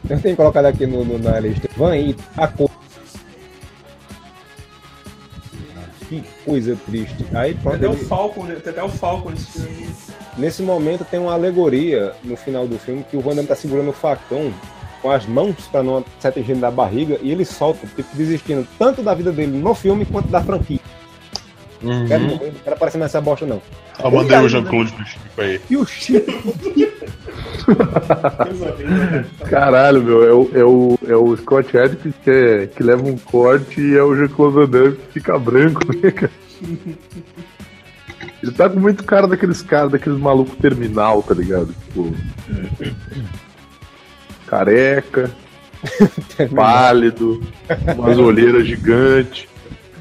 Eu tenho colocado aqui no, no, na lista. Van e a cor. Que coisa triste. Aí pronto. Tem até, ele... o Falcon, né? tem até o Falcon nesse filme. Nesse momento tem uma alegoria no final do filme que o Van Damme tá segurando o facão com as mãos para não se atingir da barriga e ele solta, tipo, desistindo tanto da vida dele no filme quanto da franquia. Uhum. Quero, não quero aparecer nessa bosta, não. Eu mandei o Jean-Claude pro Chico aí. E o Chico? Caralho, meu, é o, é o, é o Scott Adkins que, é, que leva um corte e é o Jean-Claude Van Damme que fica branco, né, cara? Ele tá com muito cara daqueles caras, daqueles malucos terminal, tá ligado? Tipo. careca, pálido, umas olheiras gigantes.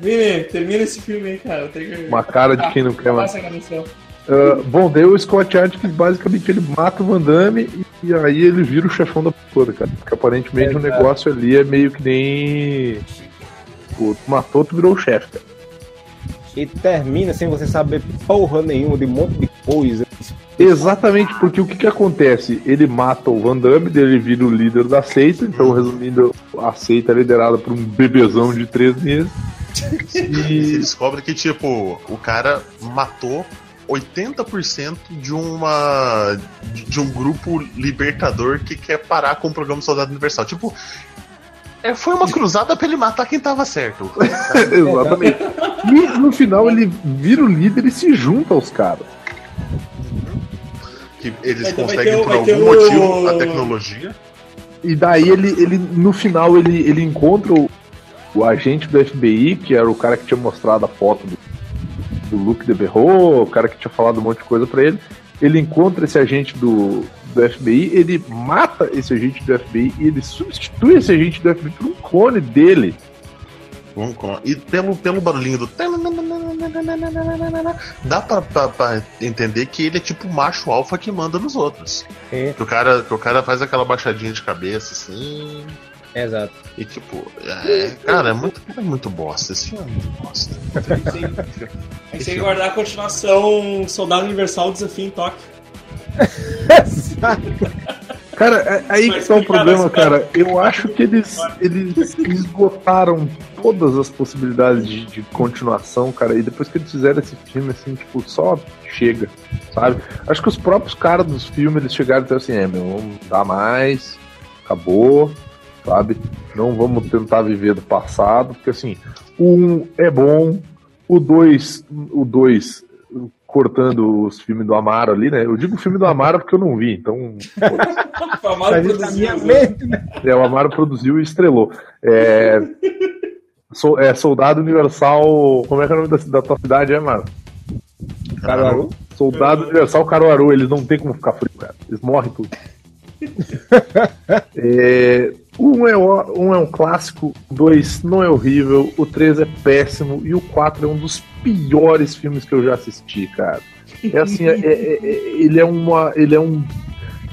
Vini, termina esse filme aí, cara. Que... Uma cara de quem não quer mais. Uh, bom, daí o Scott Adkins basicamente ele mata o Van Damme e, e aí ele vira o chefão da porra, cara. Porque aparentemente é, o negócio ali é meio que nem. Pô, tu matou, tu virou o chefe, cara. E termina sem você saber porra nenhuma de um monte de coisa. Exatamente, porque o que, que acontece? Ele mata o Van Damme, ele vira o líder da seita, então resumindo, a seita é liderada por um bebezão de três meses. E se descobre que, tipo, o cara matou 80% de uma de um grupo libertador que quer parar com o programa Soldado Universal. Tipo, é, foi uma cruzada pra ele matar quem tava certo. Exatamente. E no final ele vira o líder e se junta aos caras. Que eles então conseguem, por algum motivo, a tecnologia. E daí ele, ele no final, ele, ele encontra o, o agente do FBI, que era o cara que tinha mostrado a foto do, do Luke DeBerro, o cara que tinha falado um monte de coisa para ele. Ele encontra esse agente do, do FBI, ele mata esse agente do FBI e ele substitui esse agente do FBI por um clone dele. Um clone. E pelo, pelo barulhinho do. Dá pra, pra, pra entender que ele é tipo o macho alfa que manda nos outros. É. Que, o cara, que o cara faz aquela baixadinha de cabeça assim. Exato. E tipo, é, cara, é muito, é muito bosta. Esse filme é muito bosta. Aí sem guardar a continuação Soldado Universal Desafio em Tóquio. cara, é, aí que tá o problema, cara. Eu acho que eles, eles esgotaram todas as possibilidades de, de, continuação, cara. E depois que eles fizeram esse filme, assim, tipo, só chega, sabe? Acho que os próprios caras dos filmes, eles chegaram e disseram assim, é, meu, vamos dar mais, acabou sabe? Não vamos tentar viver do passado, porque assim, o um é bom, o dois, o dois cortando os filmes do Amaro ali, né? Eu digo filme do Amaro porque eu não vi, então. o Amaro produziu. Né? É, o Amaro produziu e estrelou. É, so, é Soldado Universal. Como é que é o nome da, da tua cidade, é, Amaro? Caruaru? Soldado Universal Caruaru, eles não tem como ficar frio, cara. Eles morrem tudo. é, um, é, um é um clássico, dois não é horrível, o três é péssimo e o quatro é um dos piores filmes que eu já assisti, cara. É assim, é, é, é, ele é uma. Ele é um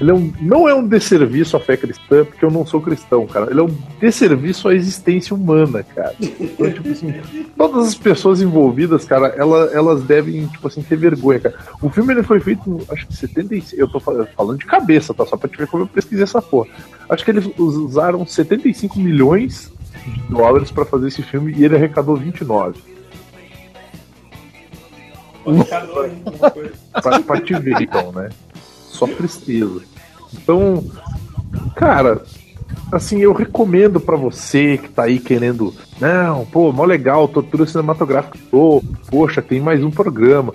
ele é um, não é um desserviço à fé cristã, porque eu não sou cristão, cara. Ele é um desserviço à existência humana, cara. Então, tipo assim, todas as pessoas envolvidas, cara, elas, elas devem, tipo assim, ter vergonha, cara. O filme ele foi feito, acho que 76. Eu tô falando de cabeça, tá? Só pra te ver como eu pesquisei essa porra. Acho que eles usaram 75 milhões de dólares pra fazer esse filme e ele arrecadou 29. pra, pra te ver, então, né? só tristeza. Então, cara, assim, eu recomendo para você que tá aí querendo, não, pô, mó legal, tortura cinematográfica, pô, poxa, tem mais um programa.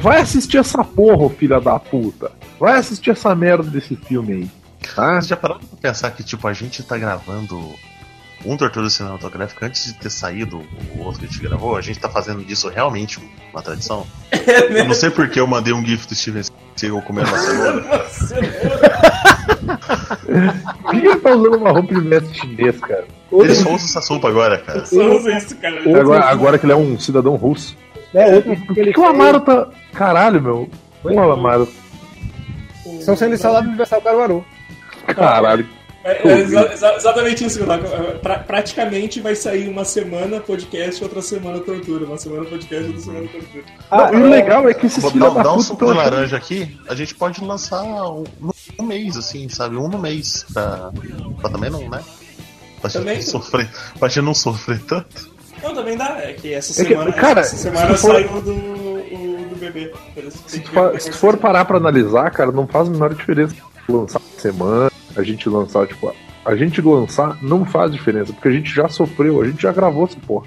Vai assistir essa porra, filha da puta. Vai assistir essa merda desse filme aí. Tá? Você já parou pra pensar que, tipo, a gente tá gravando um Tortura Cinematográfica antes de ter saído o outro que a gente gravou, a gente tá fazendo disso realmente uma tradição. É? Eu não sei porque eu mandei um gif do Steven Seagal comendo uma cenoura. Por que ele tá usando uma roupa de mestre chinês, cara? Ele só usa essa sopa agora, cara. só usa isso, cara. Agora, agora que ele é um cidadão russo. É, outro que ele que o Amaro tá. Caralho, meu. O Amaro. Estão sendo instalados no Universal Caruaru. Caralho. É, é exa- exa- exatamente isso, Gunaco. Pra- praticamente vai sair uma semana podcast, outra semana tortura. Uma semana podcast, outra semana tortura. Ah, Não, e o é, legal é que esses Vou filhos dar, da dar um suco de laranja aqui, a gente pode lançar um, um mês, assim, sabe? Um no mês. Pra, pra também não, né? Pra gente, Também. não sofrer, pra gente não sofrer tanto. Não, também dá. É que essa É que, semana, cara, essa semana se for- saiu do, o- do bebê. Se tu, que for, é se que tu for parar pra analisar, cara, não faz a menor diferença lançar uma semana, a gente lançar, tipo, a gente lançar não faz diferença, porque a gente já sofreu, a gente já gravou essa porra.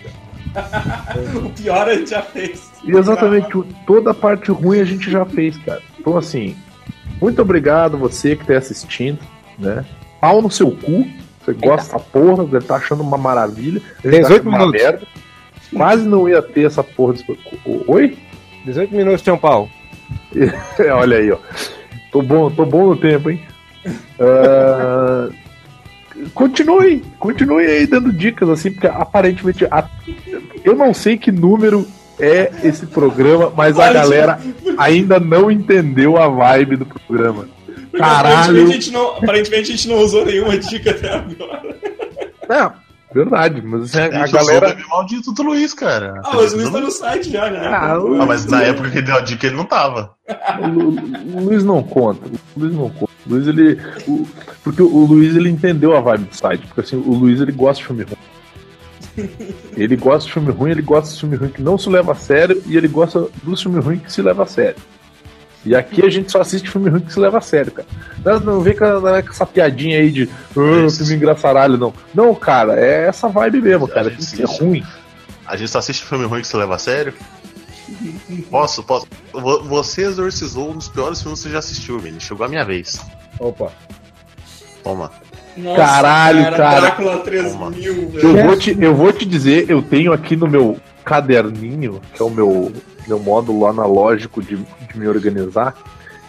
O pior a gente já fez. E exatamente o- toda a parte ruim a gente já fez, cara. Então, assim, muito obrigado você que tá assistindo, né? Pau no seu cu, você gosta dessa porra, deve estar achando uma maravilha. A gente tá 18 achando uma minutos. merda. Quase não ia ter essa porra desse... Oi? 18 minutos, Tião Paulo. É, olha aí, ó. Tô bom, tô bom no tempo, hein? Ah, continue, continue aí dando dicas, assim, porque aparentemente a- eu não sei que número é esse programa, mas a galera ainda não entendeu a vibe do programa. Caralho! Aparentemente a, gente não, aparentemente a gente não usou nenhuma dica até agora. É, verdade, mas assim, a, a usou o galera. bebê maldito do Luiz, cara. Ah, mas o Luiz tá no site já, né? Ah, o- Ah, mas na época que ele deu a dica ele não tava. O, Lu- o Luiz não conta. O Luiz não conta. O Luiz, ele. o- porque o Luiz ele entendeu a vibe do site. Porque assim, o Luiz ele gosta de filme ruim. Ele gosta de filme ruim, ele gosta de filme ruim que não se leva a sério e ele gosta dos filmes ruins que se leva a sério. E aqui a gente só assiste filme ruim que se leva a sério, cara. Não, não vem com, a- com essa piadinha aí de "Ah, Isso. filme engraçaralho, não. Não, cara, é essa vibe mesmo, cara. Tem que ser assiste. ruim. A gente só assiste filme ruim que se leva a sério. Posso, posso. Vo- Você exorcizou um dos piores filmes que você já assistiu, Vini. Chegou a minha vez. Opa. Toma. Nossa, Caralho, cara. Drácula 3000, velho. Eu vou, te, eu vou te dizer, eu tenho aqui no meu caderninho, que é o meu, meu módulo analógico de, de me organizar,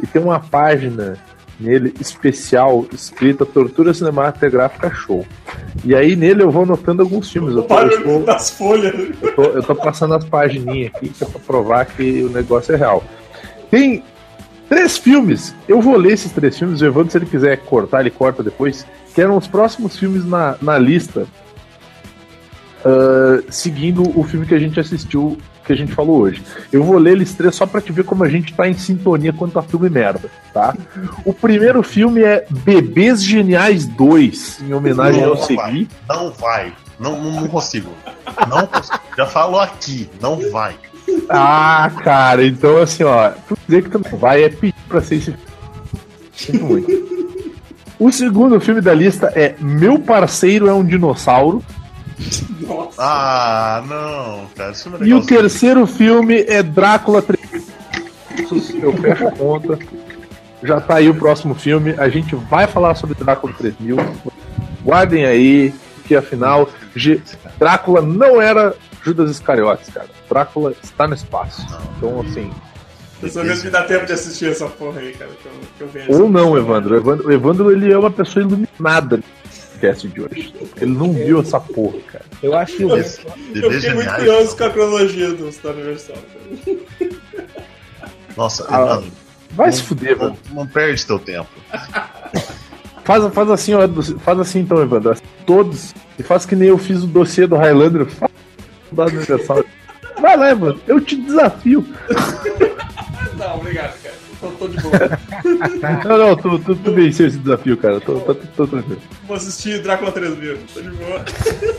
e tem uma página nele especial escrita Tortura Cinematográfica Show. E aí nele eu vou anotando alguns filmes. Eu tô, eu tô, das folhas. eu tô, eu tô passando as pagininhas aqui que é pra provar que o negócio é real. Tem três filmes. Eu vou ler esses três filmes. O Evandro, se ele quiser cortar, ele corta depois. Que eram os próximos filmes na, na lista. ah, seguindo o filme que a gente assistiu, que a gente falou hoje. Eu vou ler eles três só pra te ver como a gente tá em sintonia quanto a filme merda, tá? O primeiro filme é Bebês Geniais 2, em homenagem ao Não Segui. vai. Não vai. Não, não, não consigo. Não consigo. Já falou aqui. Não vai. Ah, cara, então assim, ó, tu dizer que tu não vai é pedir pra ser esse filme. Sinto muito. O segundo filme da lista é Meu Parceiro é um Dinossauro. Nossa. Ah, não, cara. Esse filme é E o terceiro filme é Drácula 3. Eu fecho a conta. Já tá aí o próximo filme. A gente vai falar sobre Drácula 3000. Guardem aí, que afinal, G- Drácula não era Judas Iscariotes, cara. Drácula está no espaço. Então, assim, Pessoal, mesmo me dá tempo de assistir essa porra aí, cara. Que eu, que eu vejo. Ou não, Evandro. O Evandro, Evandro ele é uma pessoa iluminada podcast de hoje. Ele não viu essa porra, cara. Eu acho que. Eu Bebês fiquei muito curioso com a cronologia do Star Universal. Nossa, Ah, Vai se fuder, não, Evandro. não perde teu tempo. Faz, faz assim, ó, faz assim então, Evandro. Todos. E faz que nem eu fiz o dossiê do Highlander. Faz o da Universal. Vai lá, Evandro. Eu te desafio. Não, obrigado. Tô, tô de boa. Não, não, tu, tu, tu venceu esse desafio, cara. Tô, tô, tô, tranquilo. Vou assistir Drácula 3000. Tô de boa.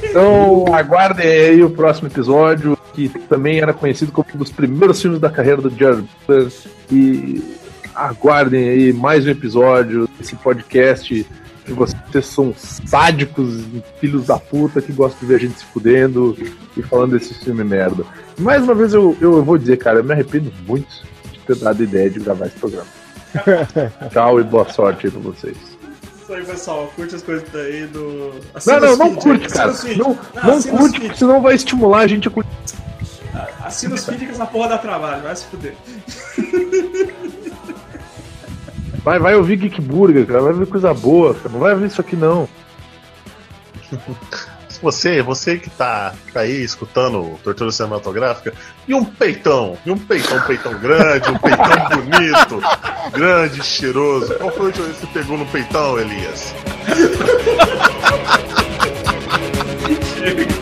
Então, aguardem aí o próximo episódio, que também era conhecido como um dos primeiros filmes da carreira do Jared Butler. E aguardem aí mais um episódio desse podcast que vocês são sádicos, filhos da puta que gostam de ver a gente se fudendo e falando desse filme merda. Mais uma vez eu, eu vou dizer, cara, eu me arrependo muito ter dado ideia de gravar esse programa. Tchau e boa sorte aí pra vocês. isso aí, pessoal. Curte as coisas daí do. Assina não, não, não curte, cara. Não, não, não curte, porque senão vai estimular a gente a curtir. Assina os feeds que essa porra dá trabalho, vai se fuder. Vai, vai ouvir Geek Burger, cara. Vai ver coisa boa, cara. Não vai ver isso aqui, não. Você, você que tá, tá aí escutando Tortura Cinematográfica, e um peitão, e um peitão, um peitão grande, um peitão bonito, grande, cheiroso. Qual foi o que você pegou no peitão, Elias?